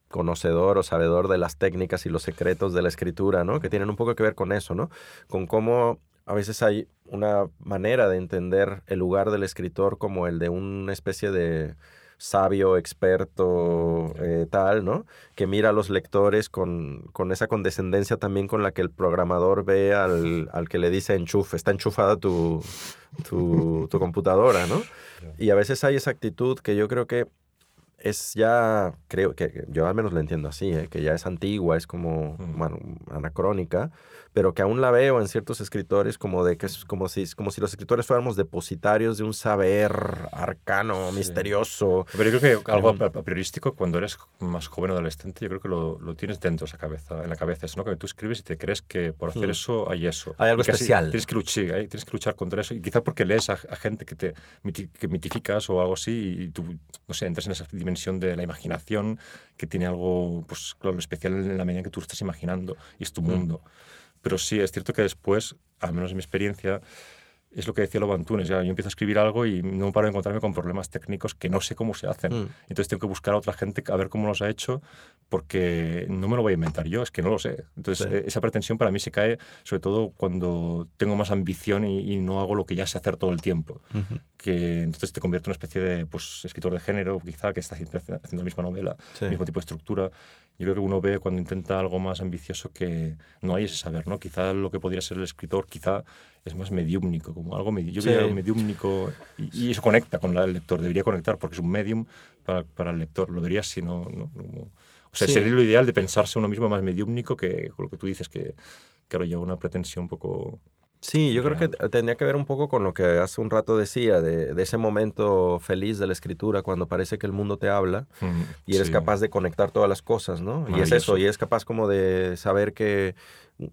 conocedor o sabedor de las técnicas y los secretos de la escritura, ¿no? Que tienen un poco que ver con eso, ¿no? Con cómo a veces hay una manera de entender el lugar del escritor como el de una especie de sabio, experto, eh, tal, ¿no? Que mira a los lectores con, con esa condescendencia también con la que el programador ve al, <laughs> al que le dice enchufe, está enchufada tu, tu, tu computadora, ¿no? <laughs> Y a veces hay esa actitud que yo creo que es ya, creo que yo al menos la entiendo así, ¿eh? que ya es antigua, es como Mm. bueno, anacrónica, pero que aún la veo en ciertos escritores como de que es como si, como si los escritores fuéramos depositarios de un saber arcano, Sí. misterioso. Pero yo creo que algo a priorístico, cuando eres más joven o adolescente, yo creo que lo, lo tienes dentro de esa cabeza, en la cabeza. Es ¿no? que tú escribes y te crees que por hacer Mm. eso hay eso. Hay algo especial. Tienes que, luchar, ¿eh? tienes que luchar contra eso. Y quizá porque lees a, a gente que te que mitificas o algo así y tú, no sé, entras en esa dimensión de la imaginación que tiene algo, pues claro, especial en la medida en que tú lo estás imaginando y es tu Mm. mundo. Pero sí, es cierto que después, al menos en mi experiencia, es lo que decía Lobo Antunes, ya yo empiezo a escribir algo y no paro de encontrarme con problemas técnicos que no sé cómo se hacen. Mm. Entonces tengo que buscar a otra gente a ver cómo los ha hecho porque no me lo voy a inventar yo, es que no lo sé. Entonces Sí. eh, esa pretensión para mí se cae sobre todo cuando tengo más ambición y, y no hago lo que ya sé hacer todo el tiempo. Que entonces te convierto en una especie de pues, escritor de género, quizá, que está haciendo haciendo la misma novela, Sí. el mismo tipo de estructura. Yo creo que uno ve cuando intenta algo más ambicioso que no hay ese saber, ¿no? Quizá lo que podría ser el escritor, quizá es más mediúmnico, como algo medi yo Sí. mediúmnico y, y eso conecta con la- el lector, debería conectar porque es un medium para, para el lector, lo debería si no... no- no- o sea, Sí. sería lo ideal de pensarse uno mismo más mediúmnico que lo que tú dices que, claro, lleva una pretensión un poco Sí, yo creo que tendría que ver un poco con lo que hace un rato decía, de, de ese momento feliz de la escritura, cuando parece que el mundo te habla Mm, y eres sí. capaz de conectar todas las cosas, ¿no? Y es eso, y es capaz como de saber que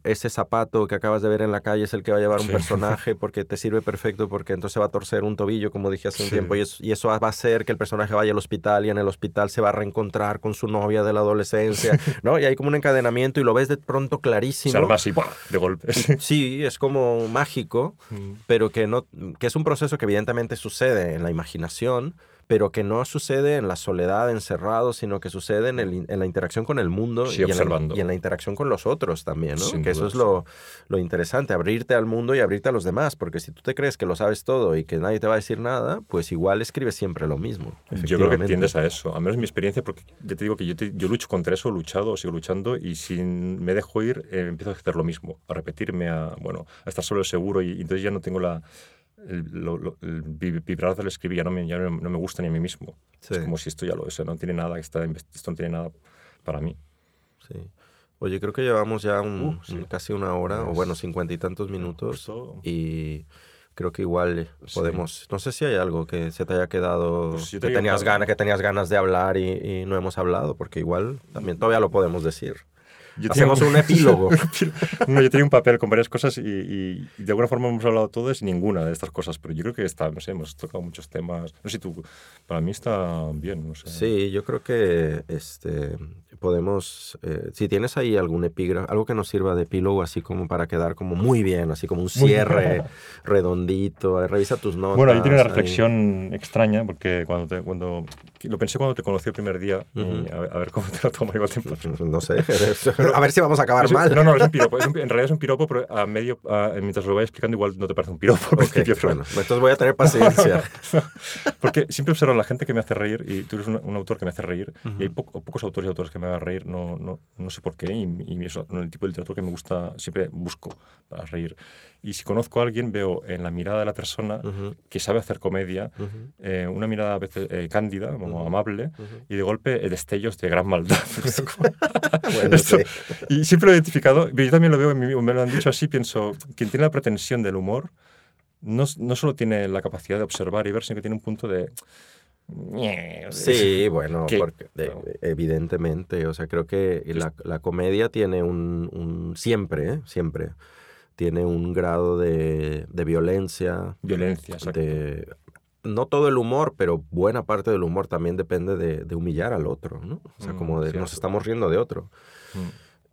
ese zapato que acabas de ver en la calle es el que va a llevar un Sí. personaje <laughs> porque te sirve perfecto, porque entonces va a torcer un tobillo, como dije hace un Sí. tiempo, y eso, y eso va a hacer que el personaje vaya al hospital y en el hospital se va a reencontrar con su novia de la adolescencia, <laughs> ¿no? Y hay como un encadenamiento y lo ves de pronto clarísimo. Se arma así, ¡buah! de golpe. <laughs> Sí, es como mágico, Mm. pero que no que es un proceso que evidentemente sucede en la imaginación, pero que no sucede en la soledad encerrado, sino que sucede en, el- en la interacción con el mundo Sí, y, en la, observando. y en la interacción con los otros también, ¿no? Sin que eso es lo, lo interesante, abrirte al mundo y abrirte a los demás, porque si tú te crees que lo sabes todo y que nadie te va a decir nada, pues igual escribes siempre lo mismo. Yo creo que tiendes a eso. A menos mi experiencia, porque ya te digo que yo, te- yo lucho contra eso, he luchado, sigo luchando, y si me dejo ir, eh, empiezo a hacer lo mismo, a repetirme, a, bueno, a estar solo seguro, y, y entonces ya no tengo la, el, lo- lo- el vi- vibrar del escribir, ya, no me, ya no, no me gusta ni a mí mismo. Sí. Es como si esto ya lo es, no tiene nada, está, esto no tiene nada para mí. Sí. Oye, creo que llevamos ya un- Uh, sí. un- casi una hora, o Pues- bueno, cincuenta y tantos minutos. Esto- y creo que igual Sí. podemos no sé si hay algo que se te haya quedado Pues yo que tenía tenías ganas que tenías ganas de hablar y, y no hemos hablado porque igual también todavía lo podemos decir Yo tenía hacemos <laughs> un epílogo no, yo tenía un papel con varias cosas y, y- y de alguna forma hemos hablado todos y ninguna de estas cosas, pero yo creo que está, no sé, hemos tocado muchos temas. No sé si tú, para mí está bien, no sé. sí yo creo que este podemos eh, si tienes ahí algún epígrafe algo que nos sirva de epílogo así como para quedar como muy bien así como un cierre redondito eh, revisa tus notas Bueno, yo tenía una ahí. reflexión extraña porque cuando, te, cuando lo pensé cuando te conocí el primer día, y a, ver, a ver cómo te lo tomo igual tiempo. <laughs> no sé <laughs> a ver si vamos a acabar Es mal No, no, es un piropo. es un en realidad es un piropo, pero a medio, a- mientras lo vaya explicando, igual no te parece un piropo al Ok, principio. pero- bueno, entonces voy a tener paciencia <laughs> Porque siempre observo a la gente que me hace reír, y tú eres un, un autor que me hace reír, Ujú. y hay poco- pocos autores y autores que me hagan reír, no, no, no sé por qué, y, y eso, el tipo de literatura que me gusta, siempre busco para reír. Y si conozco a alguien, veo en la mirada de la persona Ujú, que sabe hacer comedia, ujú, eh, una mirada a veces eh, cándida, como amable, y de golpe destellos de gran maldad. <laughs> <laughs> Bueno, <laughs> Esto- sí. y siempre lo he identificado, pero yo también lo veo, en mí, me lo han dicho así, pienso, quien tiene la pretensión del humor, no, no solo tiene la capacidad de observar y ver, sino que tiene un punto de... Sí, bueno, que- porque, evidentemente, o sea, creo que la, la comedia tiene un, un- siempre, ¿eh? siempre, tiene un grado de, de violencia, Violencia, exacto. de... No todo el humor, pero buena parte del humor también depende de, de humillar al otro, ¿no? O sea, Mm, como de nos estamos riendo de otro. Mm.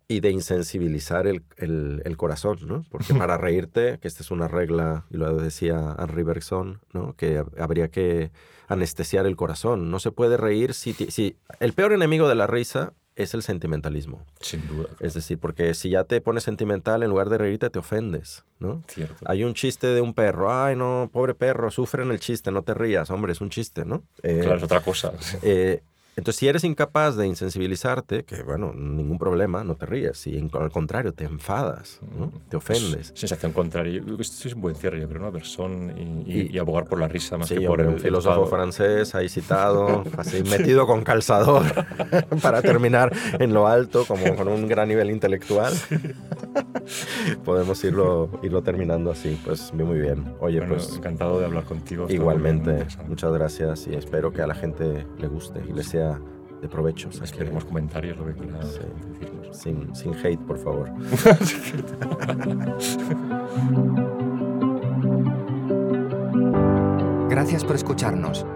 Y de insensibilizar el, el- el corazón, ¿no? Porque para <laughs> reírte, que esta es una regla, y lo decía Henri Bergson, ¿no? Que hab- habría que anestesiar el corazón. No se puede reír si, si... El peor enemigo de la risa es el sentimentalismo. Sin duda. Es decir, porque si ya te pones sentimental, en lugar de reírte, te ofendes, ¿no? Cierto. Hay un chiste de un perro. Ay, no, pobre perro, sufre en el chiste, no te rías. Hombre, es un chiste, ¿no? Eh, Claro, es otra cosa. eh, entonces, si eres incapaz de insensibilizarte, que bueno, ningún problema, no te ríes. En- al contrario, te enfadas, ¿no? te ofendes. Es sensación contraria. Esto es un buen cierre, yo creo, una persona y, y- Y- abogar por la risa más Sí, que por el un filósofo francés ahí citado, <laughs> así metido con calzador <laughs> para terminar en lo alto, como con un gran nivel intelectual. Podemos irlo, irlo terminando así, pues muy bien. Oye, Bueno, pues encantado de hablar contigo. igualmente, muchas gracias y espero que a la gente le guste y le sea de provecho. O sea, que- Esperemos comentarios, lo que quieras Sí. decirnos. sin, sin hate, por favor. <laughs> Gracias por escucharnos.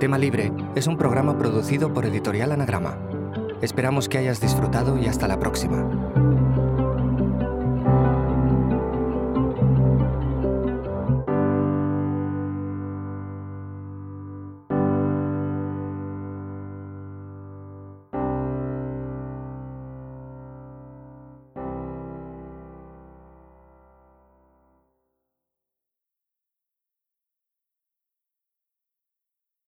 Tema Libre es un programa producido por Editorial Anagrama. Esperamos que hayas disfrutado y hasta la próxima.